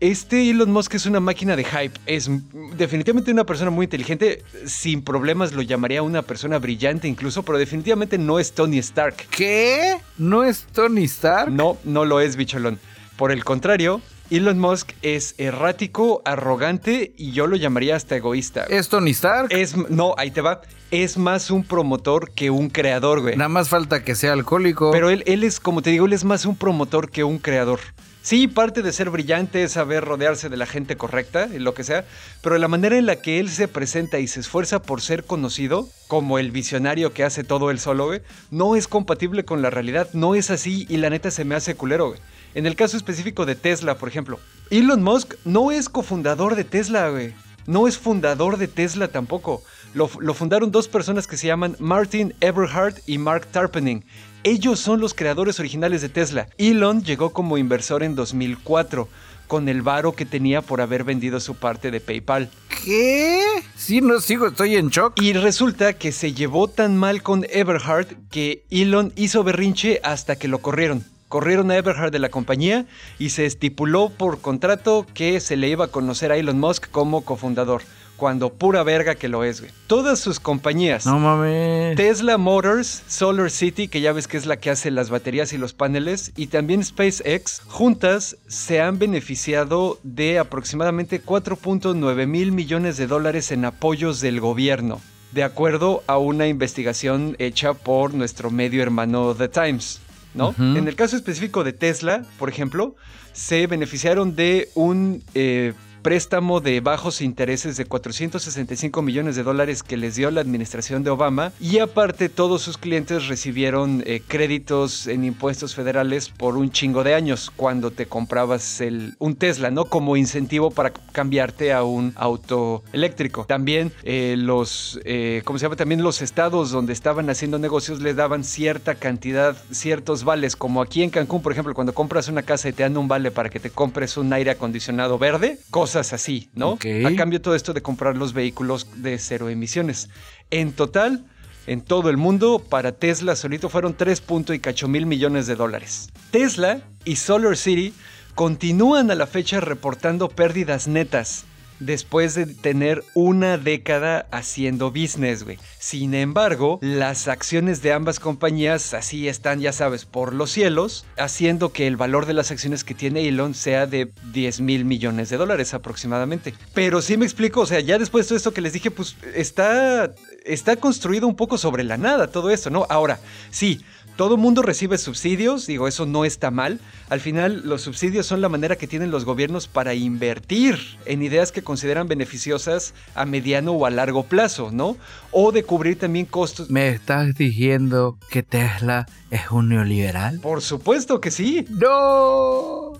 Este Elon Musk es una máquina de hype. Es definitivamente una persona muy inteligente. Sin problemas lo llamaría una persona brillante incluso, pero definitivamente no es Tony Stark. ¿Qué? ¿No es Tony Stark? No, no lo es, bicholón. Por el contrario, Elon Musk es errático, arrogante y yo lo llamaría hasta egoísta. ¿Es Tony Stark? Es, no, ahí te va. Es más un promotor que un creador, güey. Nada más falta que sea alcohólico. Pero él, él es, como te digo, él es más un promotor que un creador. Sí, parte de ser brillante es saber rodearse de la gente correcta y lo que sea, pero la manera en la que él se presenta y se esfuerza por ser conocido, como el visionario que hace todo él solo, güey, no es compatible con la realidad, no es así y la neta se me hace culero, güey. En el caso específico de Tesla, por ejemplo, Elon Musk no es cofundador de Tesla, güey. No es fundador de Tesla tampoco. Lo, lo fundaron dos personas que se llaman Martin Eberhard y Mark Tarpening. Ellos son los creadores originales de Tesla. Elon llegó como inversor en 2004, con el varo que tenía por haber vendido su parte de PayPal. ¿Qué? Sí, no sigo, estoy en shock. Y resulta que se llevó tan mal con Eberhard que Elon hizo berrinche hasta que lo corrieron. Corrieron a Eberhard de la compañía y se estipuló por contrato que se le iba a conocer a Elon Musk como cofundador. Cuando pura verga que lo es, güey. Todas sus compañías. No mames. Tesla Motors, Solar City, que ya ves que es la que hace las baterías y los paneles, y también SpaceX, juntas se han beneficiado de aproximadamente 4.9 mil millones de dólares en apoyos del gobierno, de acuerdo a una investigación hecha por nuestro medio hermano The Times. ¿No? Ujú. En el caso específico de Tesla, por ejemplo, se beneficiaron de un eh, préstamo de bajos intereses de 465 millones de dólares que les dio la administración de Obama y aparte todos sus clientes recibieron eh, créditos en impuestos federales por un chingo de años cuando te comprabas el, un Tesla, ¿no? Como incentivo para cambiarte a un auto eléctrico. También eh, los, eh, ¿cómo se llama? También los estados donde estaban haciendo negocios les daban cierta cantidad, ciertos vales, como aquí en Cancún, por ejemplo, cuando compras una casa y te dan un vale para que te compres un aire acondicionado verde, cosas así, ¿no? A cambio todo esto de comprar los vehículos de cero emisiones. En total, en todo el mundo, para Tesla solito fueron 3 y cacho mil millones de dólares. Tesla y Solar City continúan a la fecha reportando pérdidas netas después de tener una década haciendo business, güey. Sin embargo, las acciones de ambas compañías así están, ya sabes, por los cielos, haciendo que el valor de las acciones que tiene Elon sea de 10 mil millones de dólares aproximadamente. Pero sí me explico, o sea, ya después de todo esto que les dije, pues está, está construido un poco sobre la nada todo esto, ¿no? Ahora, sí, todo mundo recibe subsidios, digo, eso no está mal. Al final, los subsidios son la manera que tienen los gobiernos para invertir en ideas que consideran beneficiosas a mediano o a largo plazo, ¿no? O de cubrir también costos. ¿Me estás diciendo que Tesla es un neoliberal? Por supuesto que sí. ¡No!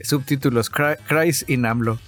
Subtítulos: Christ in AMLO.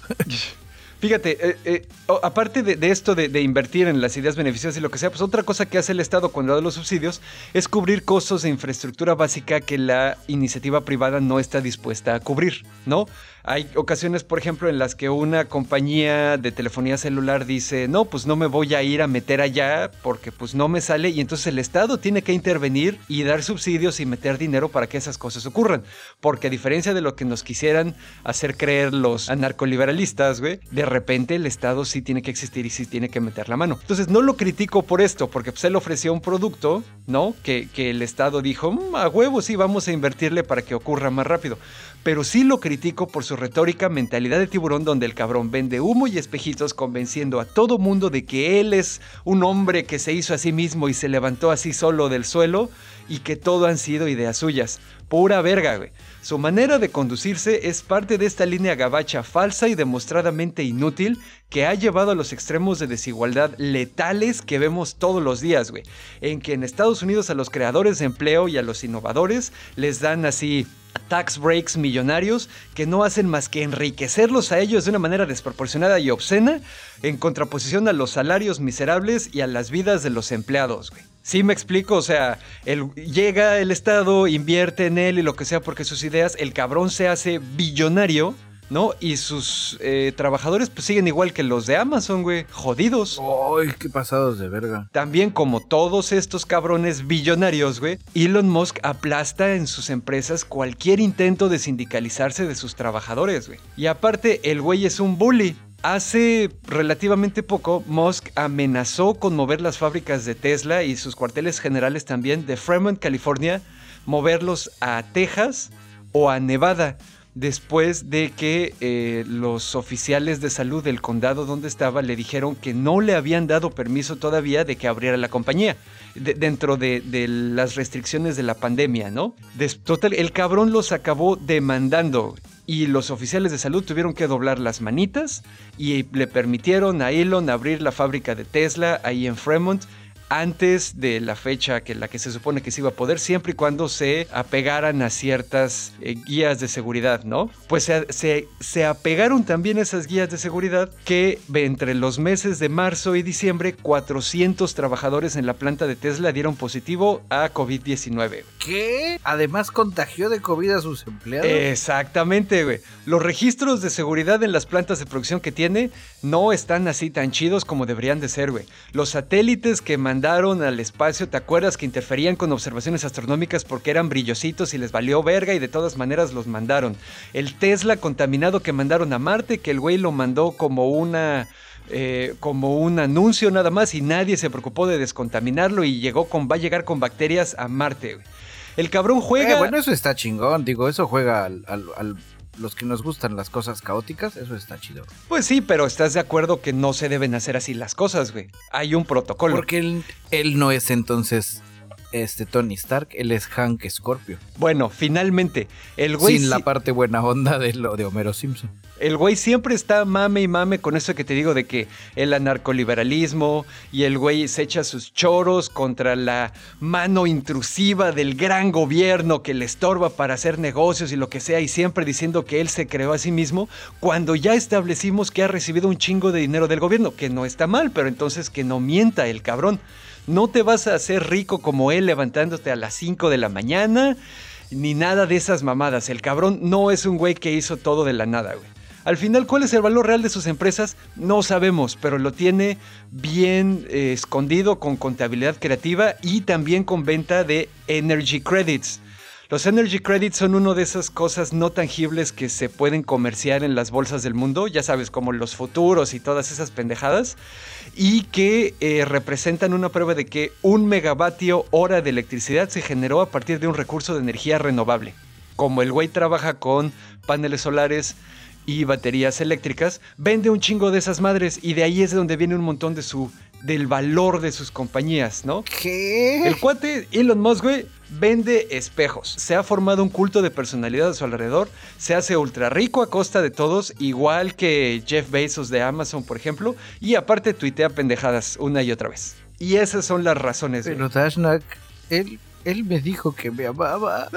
Fíjate, eh, eh, aparte de, esto de, invertir en las ideas beneficiosas y lo que sea, pues otra cosa que hace el Estado cuando da los subsidios es cubrir costos de infraestructura básica que la iniciativa privada no está dispuesta a cubrir, ¿no? Hay ocasiones, por ejemplo, en las que una compañía de telefonía celular dice, no, pues no me voy a ir a meter allá porque pues no me sale y entonces el Estado tiene que intervenir y dar subsidios y meter dinero para que esas cosas ocurran. Porque a diferencia de lo que nos quisieran hacer creer los anarcoliberalistas, güey, de repente el Estado sí tiene que existir y sí tiene que meter la mano. Entonces no lo critico por esto, porque pues él ofreció un producto, ¿no? Que, que el Estado dijo, mm, a huevo sí, vamos a invertirle para que ocurra más rápido pero sí lo critico por su retórica mentalidad de tiburón donde el cabrón vende humo y espejitos convenciendo a todo mundo de que él es un hombre que se hizo a sí mismo y se levantó así solo del suelo y que todo han sido ideas suyas. Pura verga, güey. Su manera de conducirse es parte de esta línea gabacha falsa y demostradamente inútil que ha llevado a los extremos de desigualdad letales que vemos todos los días, güey. En que en Estados Unidos a los creadores de empleo y a los innovadores les dan así tax breaks millonarios que no hacen más que enriquecerlos a ellos de una manera desproporcionada y obscena en contraposición a los salarios miserables y a las vidas de los empleados, güey. Sí me explico, o sea, llega el Estado, invierte en él y lo que sea porque sus ideas, el cabrón se hace billonario ¿no? Y sus eh, trabajadores pues siguen igual que los de Amazon, güey, jodidos. ¡Ay, qué pasados de verga! También como todos estos cabrones billonarios, güey, Elon Musk aplasta en sus empresas cualquier intento de sindicalizarse de sus trabajadores, güey. Y aparte, el güey es un bully. Hace relativamente poco, Musk amenazó con mover las fábricas de Tesla y sus cuarteles generales también de Fremont, California, moverlos a Texas o a Nevada después de que eh, los oficiales de salud del condado donde estaba le dijeron que no le habían dado permiso todavía de que abriera la compañía dentro de, las restricciones de la pandemia, ¿no? total, el cabrón los acabó demandando y los oficiales de salud tuvieron que doblar las manitas y le permitieron a Elon abrir la fábrica de Tesla ahí en Fremont antes de la fecha que la que se supone que se iba a poder, siempre y cuando se apegaran a ciertas eh, guías de seguridad, ¿no? Pues se, se, apegaron también esas guías de seguridad que entre los meses de marzo y diciembre 400 trabajadores en la planta de Tesla dieron positivo a COVID-19. ¿Qué? Además contagió de COVID a sus empleados. Exactamente, güey. Los registros de seguridad en las plantas de producción que tiene no están así tan chidos como deberían de ser, güey. Los satélites que mandan mandaron al espacio, ¿te acuerdas que interferían con observaciones astronómicas porque eran brillositos y les valió verga y de todas maneras los mandaron? El Tesla contaminado que mandaron a Marte, que el güey lo mandó como una... Eh, como un anuncio nada más y nadie se preocupó de descontaminarlo y llegó con, va a llegar con bacterias a Marte. El cabrón juega. Eh, bueno, eso está chingón, digo, eso juega al los que nos gustan las cosas caóticas, eso está chido. Pues sí, pero estás de acuerdo que no se deben hacer así las cosas, güey. Hay un protocolo. Porque él, él no es entonces este Tony Stark, él es Hank Scorpio. Bueno, finalmente, el güey... Sin la sí- parte buena onda de lo de Homero Simpson. El güey siempre está mame y mame con eso que te digo de que el anarcoliberalismo y el güey se echa sus choros contra la mano intrusiva del gran gobierno que le estorba para hacer negocios y lo que sea y siempre diciendo que él se creó a sí mismo cuando ya establecimos que ha recibido un chingo de dinero del gobierno, que no está mal, pero entonces que no mienta el cabrón. No te vas a hacer rico como él levantándote a las 5 de la mañana, ni nada de esas mamadas. El cabrón no es un güey que hizo todo de la nada, güey. Al final, ¿cuál es el valor real de sus empresas? No sabemos, pero lo tiene bien eh, escondido con contabilidad creativa y también con venta de energy credits. Los energy credits son una de esas cosas no tangibles que se pueden comerciar en las bolsas del mundo, ya sabes, como los futuros y todas esas pendejadas, y que eh, representan una prueba de que un megavatio hora de electricidad se generó a partir de un recurso de energía renovable. Como el güey trabaja con paneles solares y baterías eléctricas, vende un chingo de esas madres y de ahí es de donde viene un montón de su del valor de sus compañías, ¿no? ¿Qué? El cuate Elon Musk, güey, vende espejos. Se ha formado un culto de personalidad a su alrededor. Se hace ultra rico a costa de todos, igual que Jeff Bezos de Amazon, por ejemplo. Y aparte tuitea pendejadas una y otra vez. Y esas son las razones. Pero Dashnak, él, él me dijo que me amaba.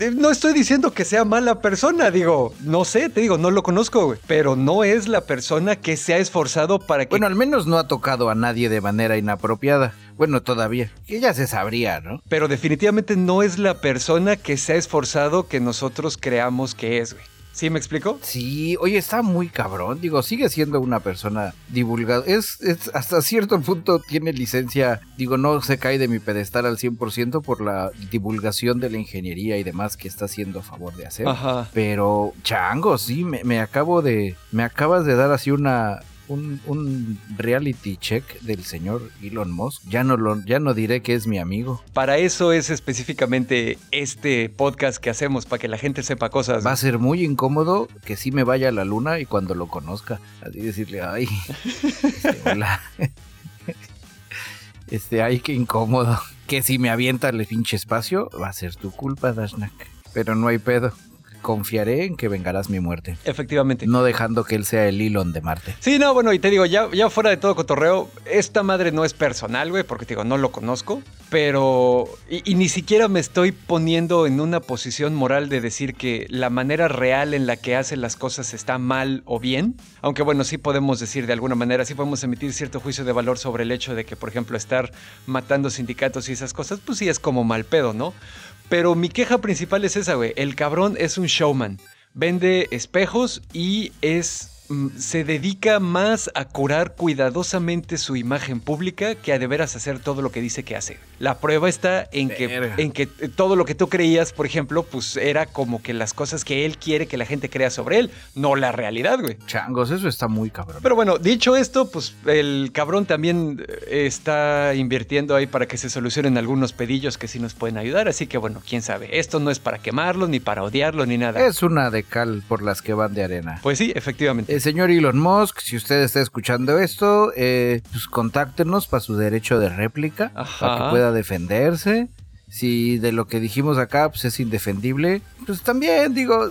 Eh, No estoy diciendo que sea mala persona, digo, no sé, te digo, no lo conozco, güey. Pero no es la persona que se ha esforzado para que Bueno, al menos no ha tocado a nadie de manera inapropiada. Bueno, todavía. Que ya se sabría, ¿no? Pero definitivamente no es la persona que se ha esforzado que nosotros creamos que es, güey. ¿Sí me explico? Sí, oye, está muy cabrón. Digo, sigue siendo una persona divulgada. Es, es hasta cierto punto tiene licencia. Digo, no se cae de mi pedestal al 100% por la divulgación de la ingeniería y demás que está haciendo a favor de hacer. Ajá. Pero, chango, sí, me, me acabo de. Me acabas de dar así una. Un, un reality check del señor Elon Musk. Ya no lo, ya no diré que es mi amigo. Para eso es específicamente este podcast que hacemos, para que la gente sepa cosas. Va a ser muy incómodo que sí me vaya a la luna y cuando lo conozca, así decirle, ay, este, hola. Este, ay, qué incómodo. Que si me avienta el pinche espacio, va a ser tu culpa, Dashnak. Pero no hay pedo. Confiaré en que vengarás mi muerte. Efectivamente. No dejando que él sea el Elon de Marte. Sí, no, bueno, y te digo, ya, ya fuera de todo cotorreo, esta madre no es personal, güey, porque te digo, no lo conozco, pero... Y, y ni siquiera me estoy poniendo en una posición moral de decir que la manera real en la que hace las cosas está mal o bien, aunque bueno, sí podemos decir de alguna manera, sí podemos emitir cierto juicio de valor sobre el hecho de que, por ejemplo, estar matando sindicatos y esas cosas, pues sí es como mal pedo, ¿no? Pero mi queja principal es esa, güey, el cabrón es un showman. Vende espejos y es se dedica más a curar cuidadosamente su imagen pública que a de veras hacer todo lo que dice que hace. La prueba está en que, en que todo lo que tú creías, por ejemplo, pues era como que las cosas que él quiere que la gente crea sobre él, no la realidad, güey. Changos, eso está muy cabrón. Pero bueno, dicho esto, pues el cabrón también eh, está invirtiendo ahí para que se solucionen algunos pedillos que sí nos pueden ayudar. Así que bueno, quién sabe. Esto no es para quemarlo, ni para odiarlo, ni nada. es una de cal por las que van de arena. Pues sí, efectivamente. El señor Elon Musk, si usted está escuchando esto, eh, pues contáctenos para su derecho de réplica, Ajá. para que pueda defenderse. Si de lo que dijimos acá pues, es indefendible, pues también digo,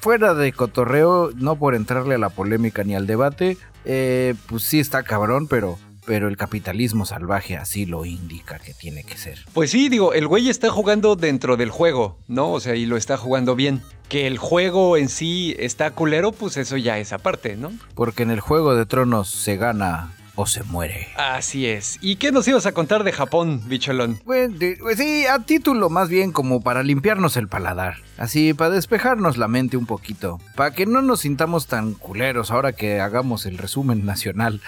fuera de cotorreo, no por entrarle a la polémica ni al debate, eh, pues sí está cabrón, pero, pero el capitalismo salvaje así lo indica que tiene que ser. Pues sí, digo, el güey está jugando dentro del juego, ¿no? O sea, y lo está jugando bien. Que el juego en sí está culero, pues eso ya es aparte, ¿no? Porque en el juego de tronos se gana o se muere. Así es. ¿Y qué nos ibas a contar de Japón, bicholón? Bueno, de- pues sí, a título más bien como para limpiarnos el paladar. Así, para despejarnos la mente un poquito. Para que no nos sintamos tan culeros ahora que hagamos el resumen nacional.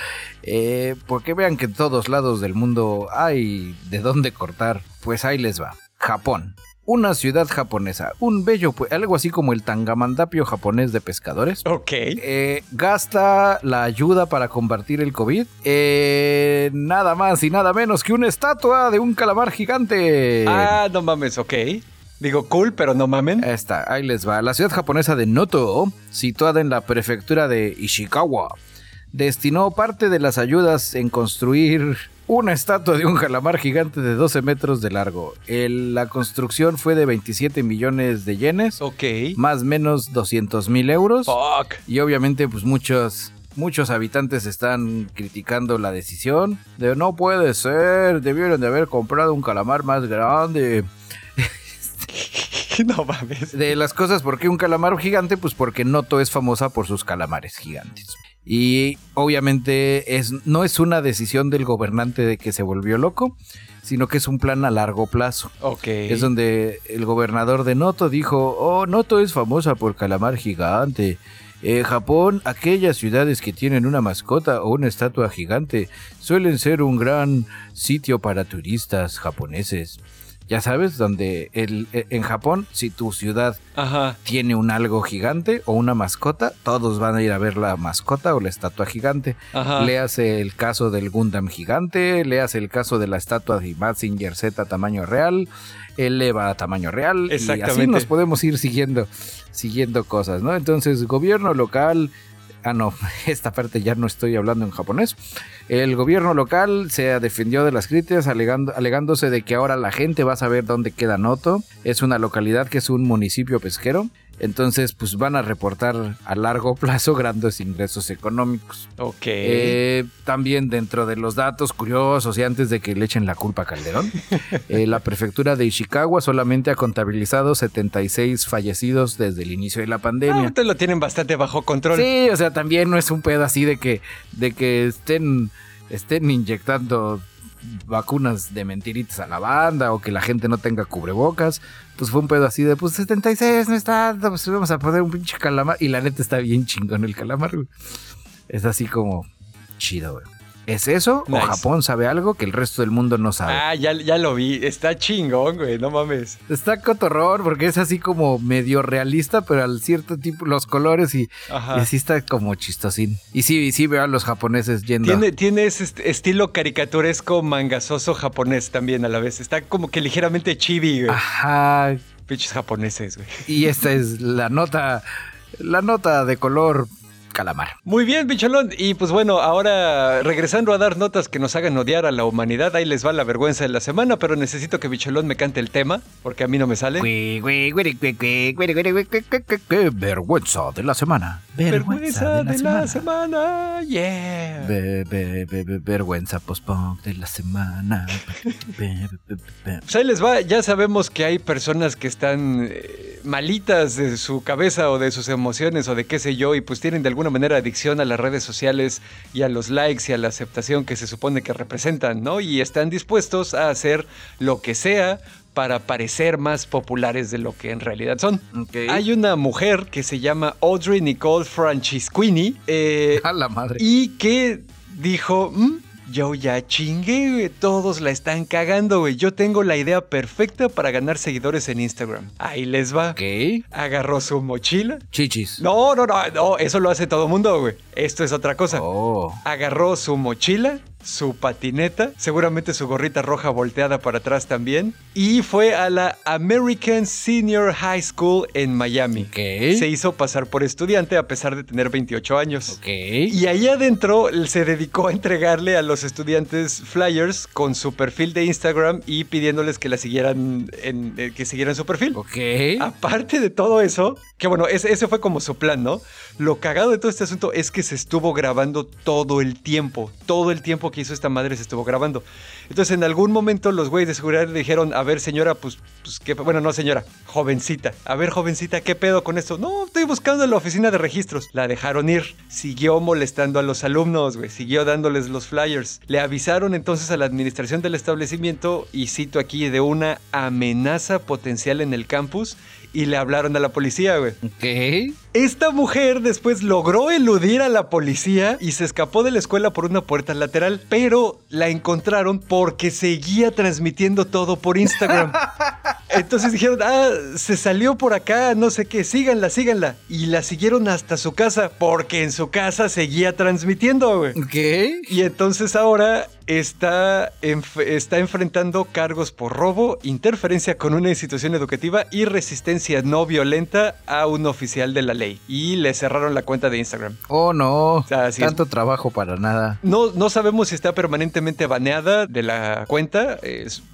Eh, porque vean que en todos lados del mundo hay de dónde cortar. Pues ahí les va. Japón. Una ciudad japonesa. Un bello, algo así como el tangamandapio japonés de pescadores. Ok. Eh, gasta la ayuda para combatir el COVID. Eh, nada más y nada menos que una estatua de un calamar gigante. Ah, no mames, ok. Digo, cool, pero no mamen. Ahí está, ahí les va. La ciudad japonesa de Noto, situada en la prefectura de Ishikawa, destinó parte de las ayudas en construir una estatua de un calamar gigante de 12 metros de largo. El- la construcción fue de 27 millones de yenes, Ok. más o menos 200 mil euros. Fuck. Y obviamente, pues muchos, muchos habitantes están criticando la decisión de no puede ser, debieron de haber comprado un calamar más grande. no mames. De las cosas, ¿por qué un calamar gigante? Pues porque Noto es famosa por sus calamares gigantes. Y obviamente es, no es una decisión del gobernante de que se volvió loco, sino que es un plan a largo plazo. Ok. Es donde el gobernador de Noto dijo, oh, Noto es famosa por calamar gigante. En Japón, aquellas ciudades que tienen una mascota o una estatua gigante suelen ser un gran sitio para turistas japoneses. Ya sabes, donde el, e, en Japón, si tu ciudad Ajá. tiene un algo gigante o una mascota, todos van a ir a ver la mascota o la estatua gigante. Ajá. Le hace el caso del Gundam gigante, le hace el caso de la estatua de Mazinger Z tamaño real, el Eva a tamaño real, y así nos podemos ir siguiendo, siguiendo cosas, ¿no? Entonces, gobierno local, ah no, esta parte ya no estoy hablando en japonés. El gobierno local se defendió de las críticas alegando, alegándose de que ahora la gente va a saber dónde queda Noto. Es una localidad que es un municipio pesquero. Entonces, pues van a reportar a largo plazo grandes ingresos económicos. Ok. Eh, también dentro de los datos curiosos y antes de que le echen la culpa a Calderón, eh, la prefectura de Ishikawa solamente ha contabilizado 76 fallecidos desde el inicio de la Ah, pandemia. ustedes lo tienen bastante bajo control. Sí, o sea, también no es un pedo así de que, de que estén, estén inyectando vacunas de mentiritas a la banda o que la gente no tenga cubrebocas. Pues fue un pedo así de, pues 76 no está, pues vamos a poner un pinche calamar. Y la neta está bien chingón el calamar, güey. Es así como chido, güey. ¿Es eso? Nice. ¿O Japón sabe algo que el resto del mundo no sabe? Ah, ya, ya lo vi. Está chingón, güey. No mames. Está cotorrón porque es así como medio realista, pero al cierto tipo, los colores y, y así está como chistosín. Y sí, y sí veo a los japoneses yendo. Tiene, tiene ese est- estilo caricaturesco mangazoso japonés también a la vez. Está como que ligeramente chibi, güey. Ajá. Pinches japoneses, güey. Y esta es la nota, la nota de color calamar. Muy bien, bicholón. Y pues bueno, ahora regresando a dar notas que nos hagan odiar a la humanidad, ahí les va la vergüenza de la semana, pero necesito que bicholón me cante el tema, porque a mí no me sale. Güey, güey, güey, güey, Vergüenza de la semana. La yeah. Ve- Vergüenza post-punk de la semana. Pues ahí les va, ya sabemos que hay personas que están eh, malitas de su cabeza o de sus emociones o de qué sé yo y pues tienen de alguna manera adicción a las redes sociales y a los likes y a la aceptación que se supone que representan, ¿no? Y están dispuestos a hacer lo que sea para parecer más populares de lo que en realidad son. Ok. Hay una mujer que se llama Audrey Nicole Francisquini eh, A la madre. y que dijo, "Mm, yo ya chingué, güey, todos la están cagando, güey. Yo tengo la idea perfecta para ganar seguidores en Instagram. Ahí les va. Ok. Agarró su mochila. Chichis. No, no, no, no, eso lo hace todo mundo, güey. Esto es otra cosa. Oh. Agarró su mochila, su patineta, seguramente su gorrita roja volteada para atrás también, y fue a la American Senior High School en Miami. Ok. Se hizo pasar por estudiante a pesar de tener 28 años. Ok. Y ahí adentro se dedicó a entregarle a los estudiantes flyers con su perfil de Instagram y pidiéndoles que la siguieran en, eh, que siguieran su perfil. Ok. Aparte de todo eso, que bueno, ese, ese fue como su plan, ¿no? Lo cagado de todo este asunto es que se estuvo grabando todo el tiempo. Todo el tiempo que hizo esta madre se estuvo grabando. Entonces, en algún momento los güeyes de seguridad le dijeron, a ver, señora, pues, pues qué, bueno, no, señora, jovencita. A ver, jovencita, ¿qué pedo con esto? No, estoy buscando en la oficina de registros. La dejaron ir. Siguió molestando a los alumnos, güey. Siguió dándoles los flyers. Le avisaron entonces a la administración del establecimiento, y cito aquí, de una amenaza potencial en el campus. Y le hablaron a la policía, güey. Ok. Esta mujer después logró eludir a la policía y se escapó de la escuela por una puerta lateral, pero la encontraron porque seguía transmitiendo todo por Instagram. Entonces dijeron, ah, se salió por acá, no sé qué, síganla, síganla. Y la siguieron hasta su casa porque en su casa seguía transmitiendo, güey. Ok. Y entonces ahora está, está enfrentando cargos por robo, interferencia con una institución educativa y resistencia no violenta a un oficial de la ley. Y le cerraron la cuenta de Instagram. Oh, no. Tanto trabajo para nada. No, no sabemos si está permanentemente baneada de la cuenta.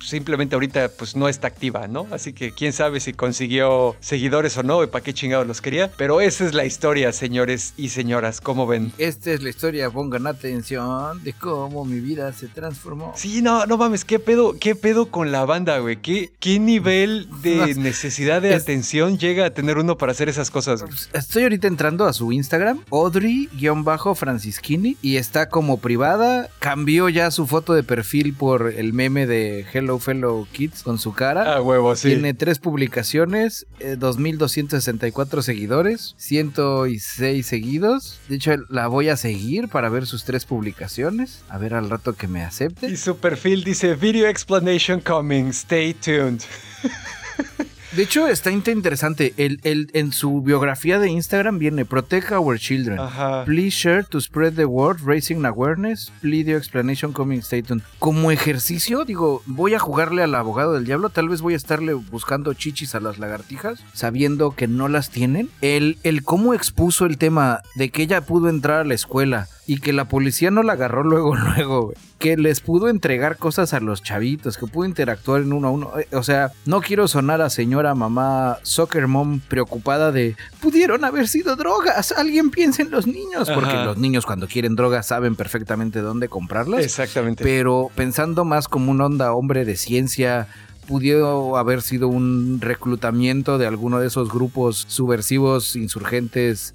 simplemente ahorita pues no está activa, ¿no? Así que quién sabe si consiguió seguidores o no y para qué chingados los quería. Pero esa es la historia, señores y señoras. ¿Cómo ven? Esta es la historia, pongan atención, de cómo mi vida se transformó. Sí, no, no mames, ¿qué pedo, qué pedo con la banda, güey? ¿Qué, ¿Qué nivel de necesidad de atención llega a tener uno para hacer esas cosas? Estoy ahorita entrando a su Instagram, Audrey-Francisquini, y está como privada. Cambió ya su foto de perfil por el meme de Hello Fellow Kids con su cara. Ah, huevo, sí. Tiene tres publicaciones, 2.264 eh, seguidores, 106 seguidos. De hecho, la voy a seguir para ver sus tres publicaciones. A ver al rato que me acepte. Y su perfil dice Video Explanation Coming, stay tuned. De hecho, está interesante. El, el, en su biografía de Instagram viene Protect Our Children. Please share to spread the word, raising awareness. Video explanation coming tuned. Como ejercicio, digo, voy a jugarle al abogado del diablo. Tal vez voy a estarle buscando chichis a las lagartijas, sabiendo que no las tienen. El, el cómo expuso el tema de que ella pudo entrar a la escuela y que la policía no la agarró luego, luego, Que les pudo entregar cosas a los chavitos, que pudo interactuar en uno a uno. O sea, no quiero sonar a señora mamá soccer mom preocupada de pudieron haber sido drogas. Alguien piensa en los niños, porque los niños cuando quieren drogas saben perfectamente dónde comprarlas. Exactamente. Pero pensando más como un onda hombre de ciencia, pudo haber sido un reclutamiento de alguno de esos grupos subversivos, insurgentes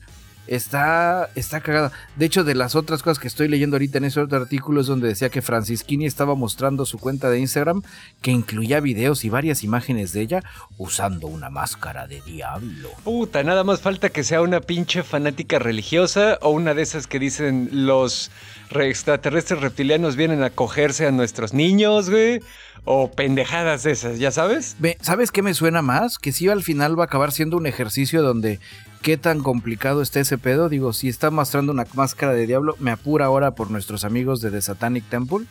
Está, está cagada. De hecho, de las otras cosas que estoy leyendo ahorita en ese otro artículo es donde decía que Francisquini estaba mostrando su cuenta de Instagram que incluía videos y varias imágenes de ella usando una máscara de diablo. Puta, nada más falta que sea una pinche fanática religiosa o una de esas que dicen los extraterrestres reptilianos vienen a cogerse a nuestros niños, güey. O pendejadas esas, ¿ya sabes? ¿Sabes qué me suena más? Que sí al final va a acabar siendo un ejercicio donde qué tan complicado está ese pedo. Digo, si está mostrando una máscara de diablo, me apura ahora por nuestros amigos de The Satanic Temple,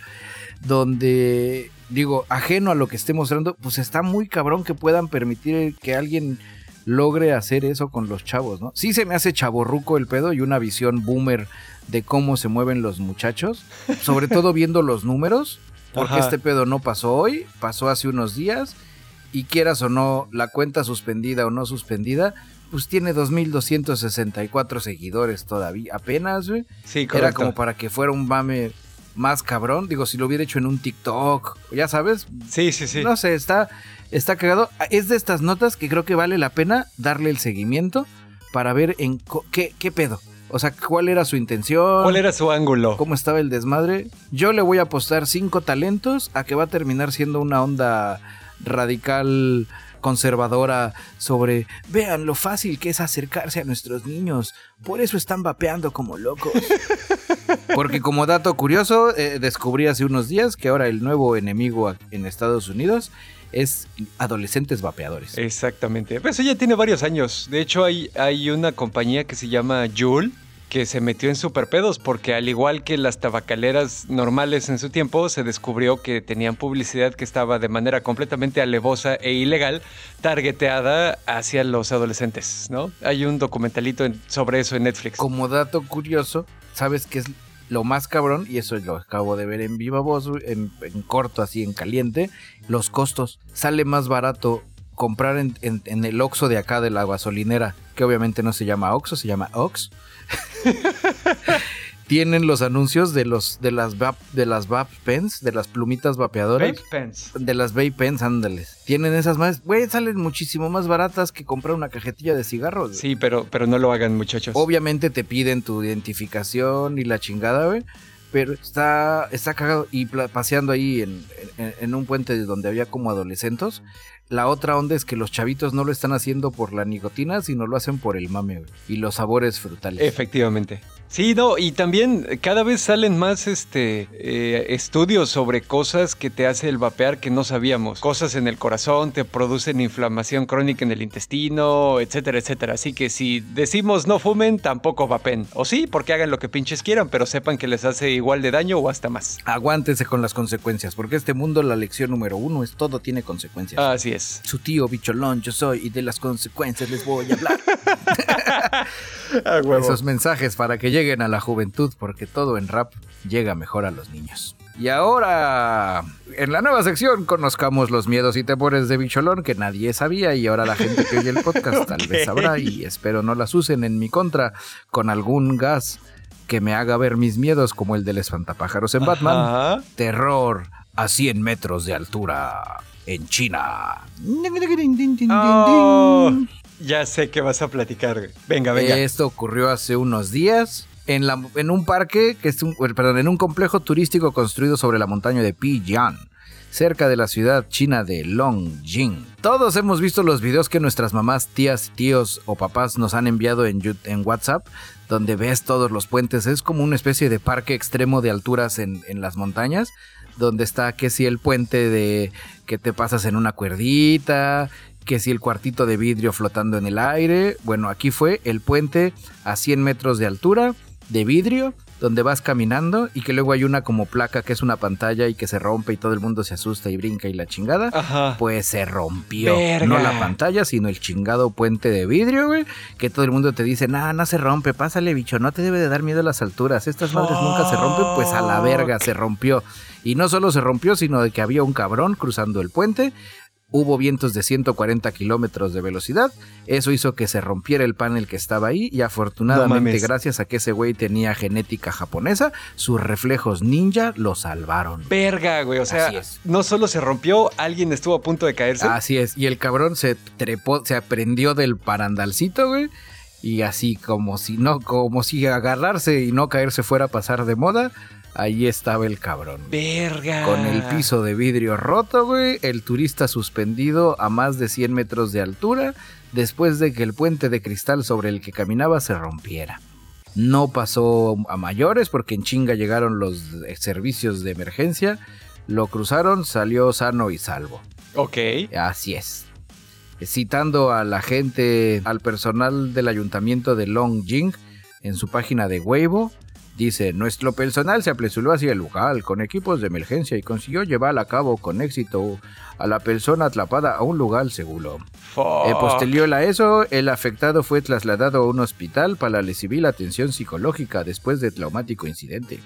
donde, digo, ajeno a lo que esté mostrando, pues está muy cabrón que puedan permitir que alguien logre hacer eso con los chavos, ¿no? Sí se me hace chaborruco el pedo y una visión boomer de cómo se mueven los muchachos, sobre todo viendo los números, porque este pedo no pasó hoy, pasó hace unos días, y quieras o no, la cuenta suspendida o no suspendida, pues tiene 2.264 seguidores todavía, apenas, güey. Sí, correcto. Era como para que fuera un mame más cabrón. Digo, si lo hubiera hecho en un TikTok, ya sabes. Sí, sí, sí. No sé, está, está cagado. Es de estas notas que creo que vale la pena darle el seguimiento para ver en qué, qué pedo. O sea, ¿cuál era su intención? ¿Cuál era su ángulo? ¿Cómo estaba el desmadre? Yo le voy a apostar cinco talentos a que va a terminar siendo una onda radical conservadora sobre vean lo fácil que es acercarse a nuestros niños, por eso están vapeando como locos. Porque como dato curioso, eh, descubrí hace unos días que ahora el nuevo enemigo en Estados Unidos es adolescentes vapeadores. Exactamente. Pues eso ya tiene varios años. De hecho, hay, hay una compañía que se llama Juul que se metió en superpedos porque al igual que las tabacaleras normales en su tiempo, se descubrió que tenían publicidad que estaba de manera completamente alevosa e ilegal, targeteada hacia los adolescentes, ¿no? Hay un documentalito sobre eso en Netflix. Como dato curioso, ¿sabes qué es lo más cabrón? Y eso lo acabo de ver en viva voz, en, corto, así en caliente, los costos. Sale más barato comprar en, en el Oxxo de acá de la gasolinera, que obviamente no se llama Oxxo, se llama Ox tienen los anuncios de los de las vap, de las vape pens, de las plumitas vapeadoras. Vape pens. De las vape pens, ándales. Tienen esas más, güey, salen muchísimo más baratas que comprar una cajetilla de cigarros. Sí, pero pero no lo hagan, muchachos. Obviamente te piden tu identificación y la chingada, güey. Pero está, está cagado. Y paseando ahí en, en un puente donde había como adolescentes, la otra onda es que los chavitos no lo están haciendo por la nicotina, sino lo hacen por el mame y los sabores frutales. Efectivamente. Sí, no, y también cada vez salen más este eh, estudios sobre cosas que te hace el vapear que no sabíamos. Cosas en el corazón, te producen inflamación crónica en el intestino, etcétera, etcétera. Así que si decimos no fumen, tampoco vapen. O sí, porque hagan lo que pinches quieran, pero sepan que les hace igual de daño o hasta más. Aguántese con las consecuencias, porque este mundo la lección número uno es todo tiene consecuencias. Así es. Su tío bicholón yo soy y de las consecuencias les voy a hablar. Ah. Esos mensajes para que lleguen a la juventud, porque todo en rap llega mejor a los niños. Y ahora, en la nueva sección, conozcamos los miedos y temores de Bicholón que nadie sabía y ahora la gente que oye el podcast tal vez sabrá y espero no las usen en mi contra con algún gas que me haga ver mis miedos como el del espantapájaros en Batman. Ajá. Terror a 100 metros de altura en China. Oh, ya sé que vas a platicar. Venga, venga. Esto ocurrió hace unos días en, la, en un parque, que es un, eh, perdón, en un complejo turístico construido sobre la montaña de Pijian, cerca de la ciudad china de Longjing. Todos hemos visto los videos que nuestras mamás, tías, tíos o papás nos han enviado en, en WhatsApp, donde ves todos los puentes. Es como una especie de parque extremo de alturas en, en las montañas, donde está que si el puente de que te pasas en una cuerdita, que si el cuartito de vidrio flotando en el aire. Bueno, aquí fue el puente a 100 metros de altura de vidrio donde vas caminando y que luego hay una como placa que es una pantalla y que se rompe y todo el mundo se asusta y brinca y la chingada. Ajá. Pues se rompió. Verga. No la pantalla, sino el chingado puente de vidrio, güey. Que todo el mundo te dice, nah, no se rompe, pásale, bicho, no te debe de dar miedo a las alturas. Estas madres nunca se rompen, pues a la verga se rompió. Y no solo se rompió, sino de que había un cabrón cruzando el puente. Hubo vientos de 140 kilómetros de velocidad. Eso hizo que se rompiera el panel que estaba ahí. Y No afortunadamente, mames. gracias a que ese güey tenía genética japonesa, sus reflejos ninja lo salvaron. Verga, güey. O sea, no solo se rompió, alguien estuvo a punto de caerse. Así es. Y el cabrón se trepó, se aprendió del parandalcito, güey. Y así como si no, como si agarrarse y no caerse fuera a pasar de moda. Ahí estaba el cabrón. Verga. Con el piso de vidrio roto, güey. El turista suspendido a más de 100 metros de altura. Después de que el puente de cristal sobre el que caminaba se rompiera. No pasó a mayores porque en chinga llegaron los servicios de emergencia. Lo cruzaron, salió sano y salvo. Ok. Así es. Citando a la gente, al personal del ayuntamiento de Longjing en su página de Weibo, dice, nuestro personal se apresuró hacia el lugar con equipos de emergencia y consiguió llevar a cabo con éxito a la persona atrapada a un lugar seguro. Eh, posterior a eso, el afectado fue trasladado a un hospital para recibir atención psicológica después del traumático incidente.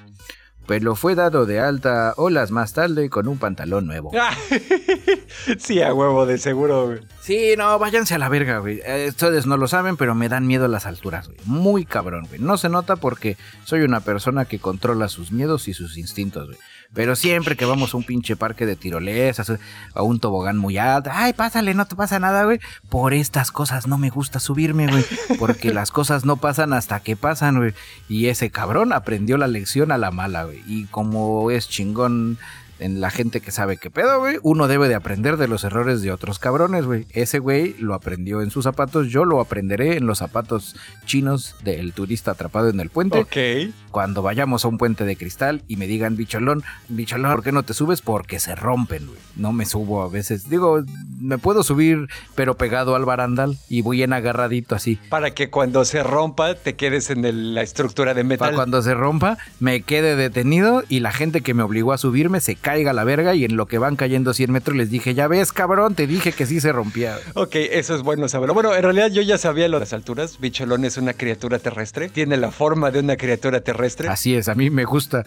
Pero fue dado de alta horas más tarde con un pantalón nuevo. Sí, a huevo, de seguro, güey. Sí, no, váyanse a la verga, güey. Eh, Ustedes no lo saben, pero me dan miedo las alturas, güey. Muy cabrón, güey. No se nota porque soy una persona que controla sus miedos y sus instintos, güey. Pero siempre que vamos a un pinche parque de tirolesas, a un tobogán muy alto, ay, pásale, no te pasa nada, güey. Por estas cosas no me gusta subirme, güey. Porque las cosas no pasan hasta que pasan, güey. Y ese cabrón aprendió la lección a la mala, güey. Y como es chingón en la gente que sabe qué pedo, güey, uno debe de aprender de los errores de otros cabrones, güey. Ese güey lo aprendió en sus zapatos, yo lo aprenderé en los zapatos chinos del turista atrapado en el puente. Ok. Cuando vayamos a un puente de cristal y me digan, bicholón, bicholón, ¿por qué no te subes? Porque se rompen, güey. No me subo a veces. Digo, me puedo subir, pero pegado al barandal y voy en agarradito así. Para que cuando se rompa te quedes en el- la estructura de metal. Para cuando se rompa, me quede detenido y la gente que me obligó a subirme se caiga la verga y en lo que van cayendo 100 metros les dije, ya ves, cabrón, te dije que sí se rompía. Ok, eso es bueno saberlo. Bueno, en realidad yo ya sabía lo de las alturas. Bicholón es una criatura terrestre. Tiene la forma de una criatura terrestre. Así es, a mí me gusta,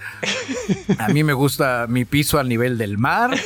a mí me gusta mi piso al nivel del mar.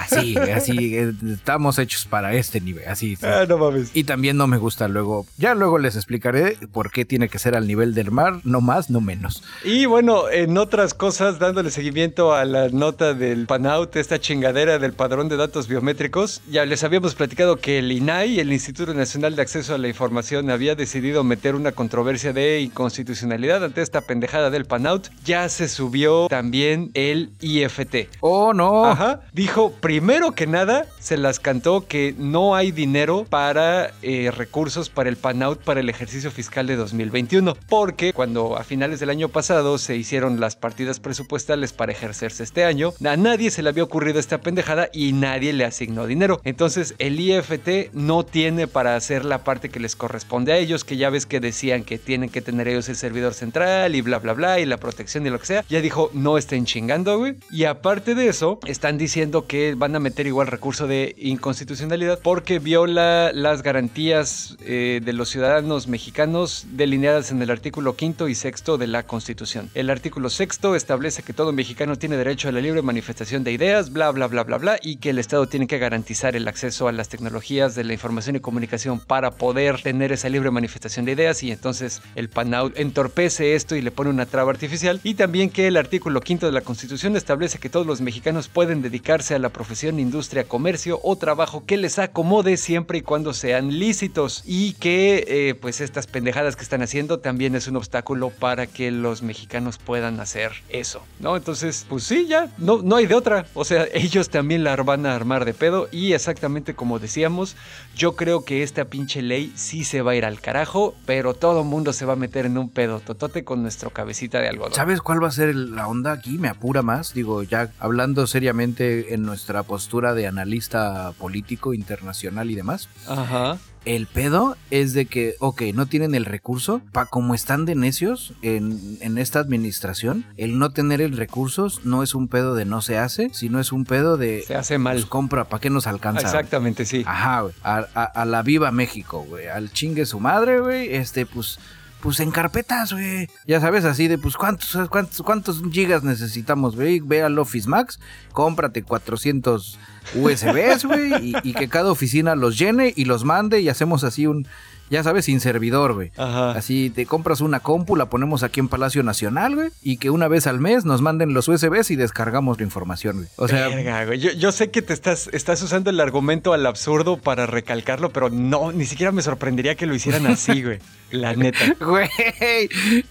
Así, así, estamos hechos para este nivel, así. sí. Ah, no mames. Y también no me gusta luego, ya luego les explicaré por qué tiene que ser al nivel del mar, no más, no menos. Y bueno, en otras cosas, dándole seguimiento a la nota de del PANOUT, esta chingadera del padrón de datos biométricos. Ya les habíamos platicado que el INAI, el Instituto Nacional de Acceso a la Información, había decidido meter una controversia de inconstitucionalidad ante esta pendejada del PANOUT. Ya se subió también el IFT. Oh, no. Ajá. Dijo, primero que nada, se las cantó que no hay dinero para eh, recursos para el PANOUT para el ejercicio fiscal de 2021. Porque cuando a finales del año pasado se hicieron las partidas presupuestales para ejercerse este año, a nadie se le había ocurrido esta pendejada y nadie le asignó dinero. Entonces el IFT no tiene para hacer la parte que les corresponde a ellos, que ya ves que decían que tienen que tener ellos el servidor central y bla bla bla y la protección y lo que sea. Ya dijo, no estén chingando, güey. Y aparte de eso, están diciendo que van a meter igual recurso de inconstitucionalidad porque viola las garantías eh, de los ciudadanos mexicanos delineadas en el artículo quinto y sexto de la Constitución. El artículo sexto establece que todo mexicano tiene derecho a la libre manifestación de ideas, bla, bla, bla, bla, bla, y que el Estado tiene que garantizar el acceso a las tecnologías de la información y comunicación para poder tener esa libre manifestación de ideas y entonces el PANAUT entorpece esto y le pone una traba artificial. Y también que el artículo quinto de la Constitución establece que todos los mexicanos pueden dedicarse a la profesión, industria, comercio o trabajo que les acomode siempre y cuando sean lícitos y que eh, pues estas pendejadas que están haciendo también es un obstáculo para que los mexicanos puedan hacer eso, ¿no? Entonces, pues sí, ya, no, no hay de otra. O sea, ellos también la van a armar de pedo y exactamente como decíamos, yo creo que esta pinche ley sí se va a ir al carajo, pero todo el mundo se va a meter en un pedo totote con nuestro cabecita de algodón. ¿Sabes cuál va a ser la onda aquí? Me apura más, digo, ya hablando seriamente en nuestra postura de analista político internacional y demás. Ajá. El pedo es de que, ok, no tienen el recurso, pa como están de necios en, en esta administración, el no tener el recursos no es un pedo de no se hace, sino es un pedo de... Se hace mal. Pues compra, ¿para qué nos alcanza? Exactamente, sí. Ajá, güey. A, a- a la viva México, güey. Al chingue su madre, güey. Este, pues, pues en carpetas, güey. Ya sabes, así de, pues, ¿cuántos, cuántos, cuántos gigas necesitamos, güey? Ve al Office Max, cómprate 400 USBs, güey, y, y que cada oficina los llene y los mande y hacemos así un, ya sabes, sin servidor, güey. Así te compras una compu, la ponemos aquí en Palacio Nacional, güey, y que una vez al mes nos manden los USBs y descargamos la información, güey. O sea, Verga, güey. Yo, yo sé que te estás, estás usando el argumento al absurdo para recalcarlo, pero no, ni siquiera me sorprendería que lo hicieran así, güey. La neta. Güey,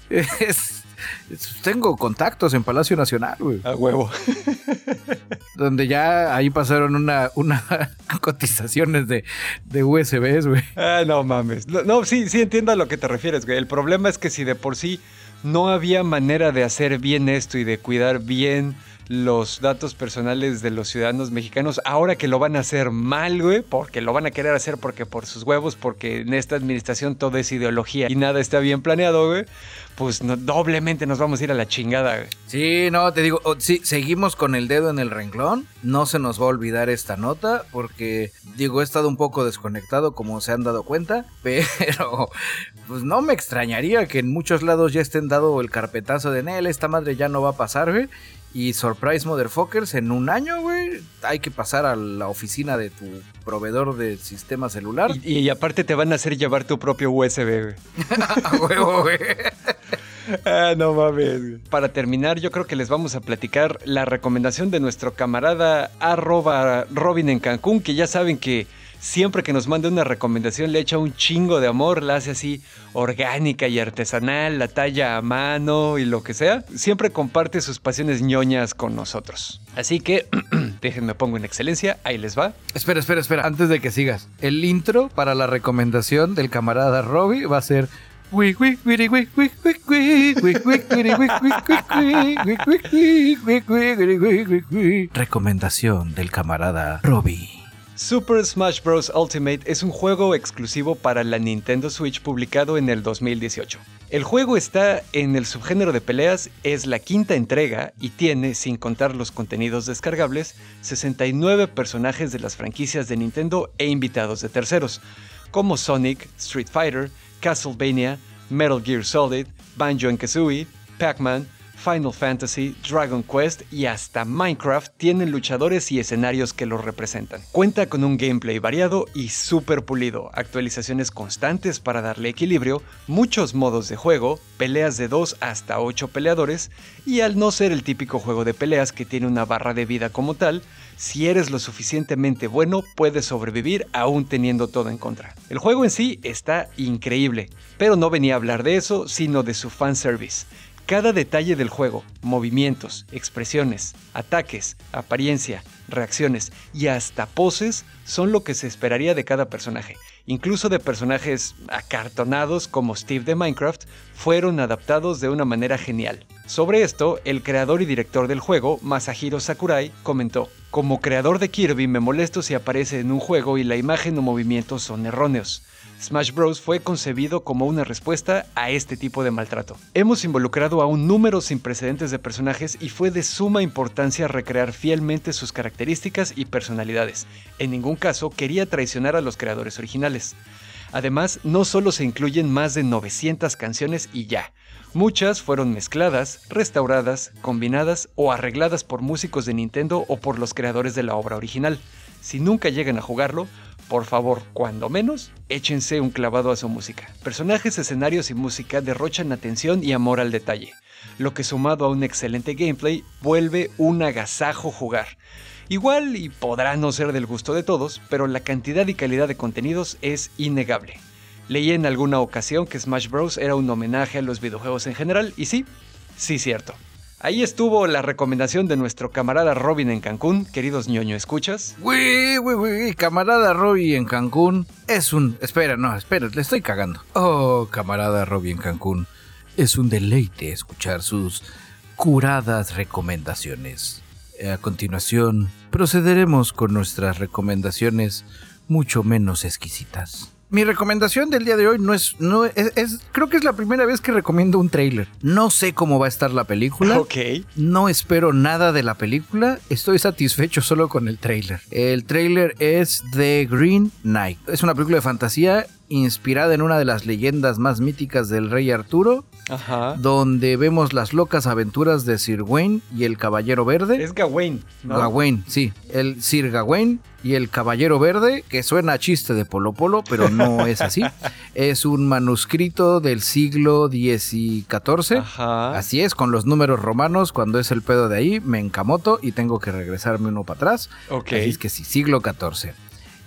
es- tengo contactos en Palacio Nacional, güey. A huevo. Donde ya ahí pasaron una, una cotizaciones de, de USBs, güey. Ah, no mames. No, no, sí, sí entiendo a lo que te refieres, güey. El problema es que si de por sí no había manera de hacer bien esto y de cuidar bien los datos personales de los ciudadanos mexicanos, ahora que lo van a hacer mal, güey, porque lo van a querer hacer porque por sus huevos, porque en esta administración todo es ideología y nada está bien planeado, güey, pues no- doblemente nos vamos a ir a la chingada, güey. Sí, no, te digo, oh, sí, seguimos con el dedo en el renglón. No se nos va a olvidar esta nota porque, digo, he estado un poco desconectado, como se han dado cuenta, pero pues no me extrañaría que en muchos lados ya estén dado el carpetazo de Nel, esta madre ya no va a pasar, güey. Y surprise motherfuckers, en un año, güey, hay que pasar a la oficina de tu proveedor de sistema celular. Y, y aparte te van a hacer llevar tu propio USB, güey. A huevo, güey. Ah, no mames. güey. Para terminar, yo creo que les vamos a platicar la recomendación de nuestro camarada arroba Robin en Cancún, que ya saben que siempre que nos manda una recomendación le echa un chingo de amor, la hace así orgánica y artesanal, la talla a mano y lo que sea. Siempre comparte sus pasiones ñoñas con nosotros. Así que, déjenme pongo en excelencia, ahí les va. Espera, espera, espera. Antes de que sigas, el intro para la recomendación del camarada Robbie va a ser. Recomendación del camarada Robbie. Super Smash Bros. Ultimate es un juego exclusivo para la Nintendo Switch publicado en el 2018. El juego está en el subgénero de peleas, es la quinta entrega y tiene, sin contar los contenidos descargables, 69 personajes de las franquicias de Nintendo e invitados de terceros, como Sonic, Street Fighter, Castlevania, Metal Gear Solid, Banjo Kazooie, Pac-Man, Final Fantasy, Dragon Quest y hasta Minecraft tienen luchadores y escenarios que los representan. Cuenta con un gameplay variado y súper pulido, actualizaciones constantes para darle equilibrio, muchos modos de juego, peleas de 2 hasta 8 peleadores y al no ser el típico juego de peleas que tiene una barra de vida como tal, si eres lo suficientemente bueno puedes sobrevivir aún teniendo todo en contra. El juego en sí está increíble, pero no venía a hablar de eso, sino de su fanservice. Cada detalle del juego, movimientos, expresiones, ataques, apariencia, reacciones y hasta poses son lo que se esperaría de cada personaje. Incluso de personajes acartonados como Steve de Minecraft fueron adaptados de una manera genial. Sobre esto, el creador y director del juego, Masahiro Sakurai, comentó, Como creador de Kirby me molesto si aparece en un juego y la imagen o movimientos son erróneos. Smash Bros. fue concebido como una respuesta a este tipo de maltrato. Hemos involucrado a un número sin precedentes de personajes y fue de suma importancia recrear fielmente sus características y personalidades. En ningún caso quería traicionar a los creadores originales. Además, no solo se incluyen más de 900 canciones y ya. Muchas fueron mezcladas, restauradas, combinadas o arregladas por músicos de Nintendo o por los creadores de la obra original. Si nunca llegan a jugarlo, por favor, cuando menos, échense un clavado a su música. Personajes, escenarios y música derrochan atención y amor al detalle, lo que sumado a un excelente gameplay vuelve un agasajo jugar. Igual y podrá no ser del gusto de todos, pero la cantidad y calidad de contenidos es innegable. Leí en alguna ocasión que Smash Bros. era un homenaje a los videojuegos en general, y sí, sí cierto. Ahí estuvo la recomendación de nuestro camarada Robin en Cancún, queridos ñoño, ¿escuchas? Uy, uy, uy, camarada Robin en Cancún es un... Espera, no, espera, le estoy cagando. Oh, camarada Robin en Cancún, es un deleite escuchar sus curadas recomendaciones. A continuación, procederemos con nuestras recomendaciones mucho menos exquisitas mi recomendación del día de hoy no es, no es, creo que es la primera vez que recomiendo un trailer. No sé cómo va a estar la película. Ok. No espero nada de la película. Estoy satisfecho solo con el trailer. El trailer es The Green Knight. Es una película de fantasía inspirada en una de las leyendas más míticas del rey Arturo, Ajá. donde vemos las locas aventuras de Sir Gawain y el Caballero Verde. Es Gawain, ¿no? Gawain, sí. El Sir Gawain y el Caballero Verde, que suena a chiste de Polo Polo, pero no es así. es un manuscrito del siglo XIV. Ajá. Así es, con los números romanos, cuando es el pedo de ahí, me encamoto y tengo que regresarme uno para atrás. Ok. Así es que sí, siglo XIV.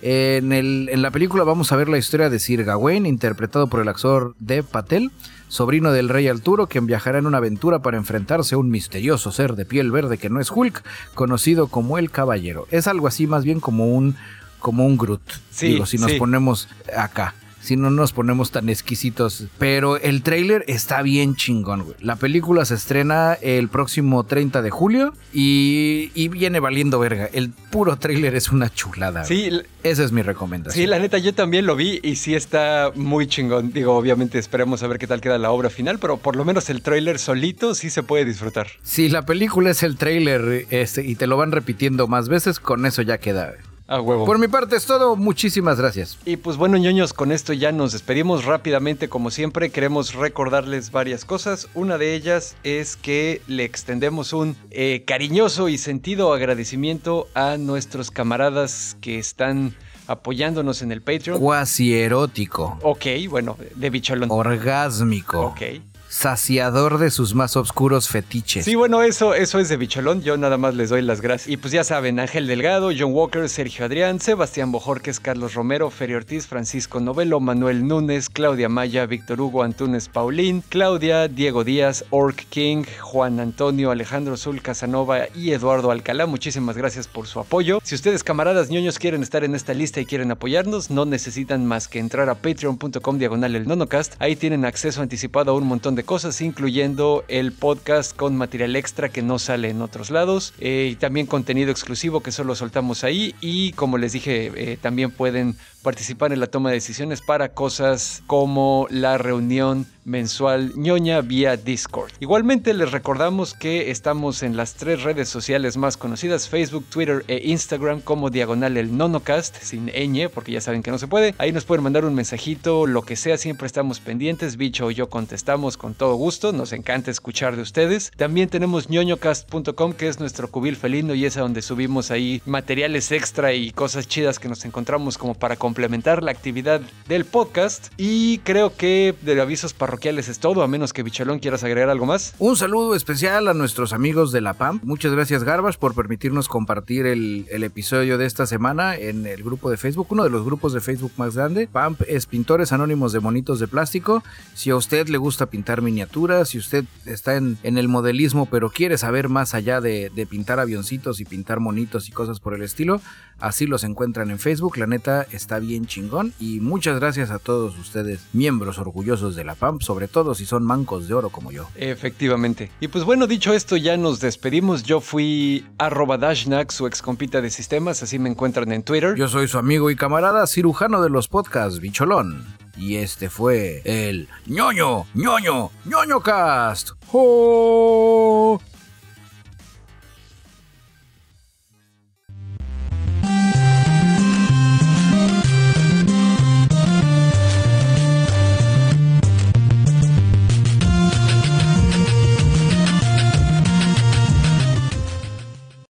En, el- en la película vamos a ver la historia de Sir Gawain, interpretado por el actor Dev Patel, sobrino del rey Arturo, quien viajará en una aventura para enfrentarse a un misterioso ser de piel verde que no es Hulk, conocido como el Caballero. Es algo así más bien como un, como un Groot. Sí, Digo, si nos sí. ponemos acá. Si no nos ponemos tan exquisitos. Pero el tráiler está bien chingón, güey. La película se estrena el próximo 30 de julio y, y viene valiendo verga. El puro tráiler es una chulada. güey. Sí, l- Esa es mi recomendación. sí, la neta, yo también lo vi y sí está muy chingón. Digo, obviamente esperemos a ver qué tal queda la obra final, pero por lo menos el tráiler solito sí se puede disfrutar. Si la película es el tráiler este, y te lo van repitiendo más veces, con eso ya queda. güey. A huevo. Por mi parte es todo. Muchísimas gracias. Y pues bueno, ñoños, con esto ya nos despedimos rápidamente, como siempre. Queremos recordarles varias cosas. Una de ellas es que le extendemos un eh, cariñoso y sentido agradecimiento a nuestros camaradas que están apoyándonos en el Patreon. Cuasi erótico. Ok, bueno, de bicholón. Orgásmico. Ok. Saciador de sus más oscuros fetiches. Sí, bueno, eso, eso es de bicholón. Yo nada más les doy las gracias. Y pues ya saben, Ángel Delgado, John Walker, Sergio Adrián, Sebastián Bojorques, Carlos Romero, Ferio Ortiz, Francisco Novelo, Manuel Núñez, Claudia Maya, Víctor Hugo Antunes Paulín, Claudia, Diego Díaz, Orc King, Juan Antonio, Alejandro Zul Casanova y Eduardo Alcalá. Muchísimas gracias por su apoyo. Si ustedes, camaradas ñoños, quieren estar en esta lista y quieren apoyarnos, no necesitan más que entrar a patreon.com diagonal el nonocast. Ahí tienen acceso anticipado a un montón de cosas, incluyendo el podcast con material extra que no sale en otros lados, eh, y también contenido exclusivo que solo soltamos ahí. Y como les dije, eh, también pueden participar en la toma de decisiones para cosas como la reunión mensual ñoña vía Discord. Igualmente les recordamos que estamos en las tres redes sociales más conocidas, Facebook, Twitter e Instagram como diagonal el nonocast, sin ñ, porque ya saben que no se puede. Ahí nos pueden mandar un mensajito, lo que sea, siempre estamos pendientes, bicho o yo contestamos con todo gusto, nos encanta escuchar de ustedes. También tenemos ñoñocast.com que es nuestro cubil felino y es a donde subimos ahí materiales extra y cosas chidas que nos encontramos como para complementar la actividad del podcast. Y creo que de avisos parroquiales es todo, a menos que Bicholón quieras agregar algo más. Un saludo especial a nuestros amigos de la PAM. Muchas gracias, Garbas, por permitirnos compartir el, episodio de esta semana en el grupo de Facebook, uno de los grupos de Facebook más grande. PAMP es Pintores Anónimos de Monitos de Plástico. Si a usted le gusta pintar miniaturas, si usted está en, el modelismo, pero quiere saber más allá de, de pintar avioncitos y pintar monitos y cosas por el estilo, así los encuentran en Facebook. La neta está bien chingón. Y muchas gracias a todos ustedes, miembros orgullosos de la PAMP sobre todo si son mancos de oro como yo. Efectivamente. Y pues bueno, dicho esto, ya nos despedimos. Yo fui arroba Dashnak, su ex compita de sistemas, así me encuentran en Twitter. Yo soy su amigo y camarada cirujano de los podcasts, Bicholón. Y este fue el ñoño, ñoño, ñoño cast. ¡Oh!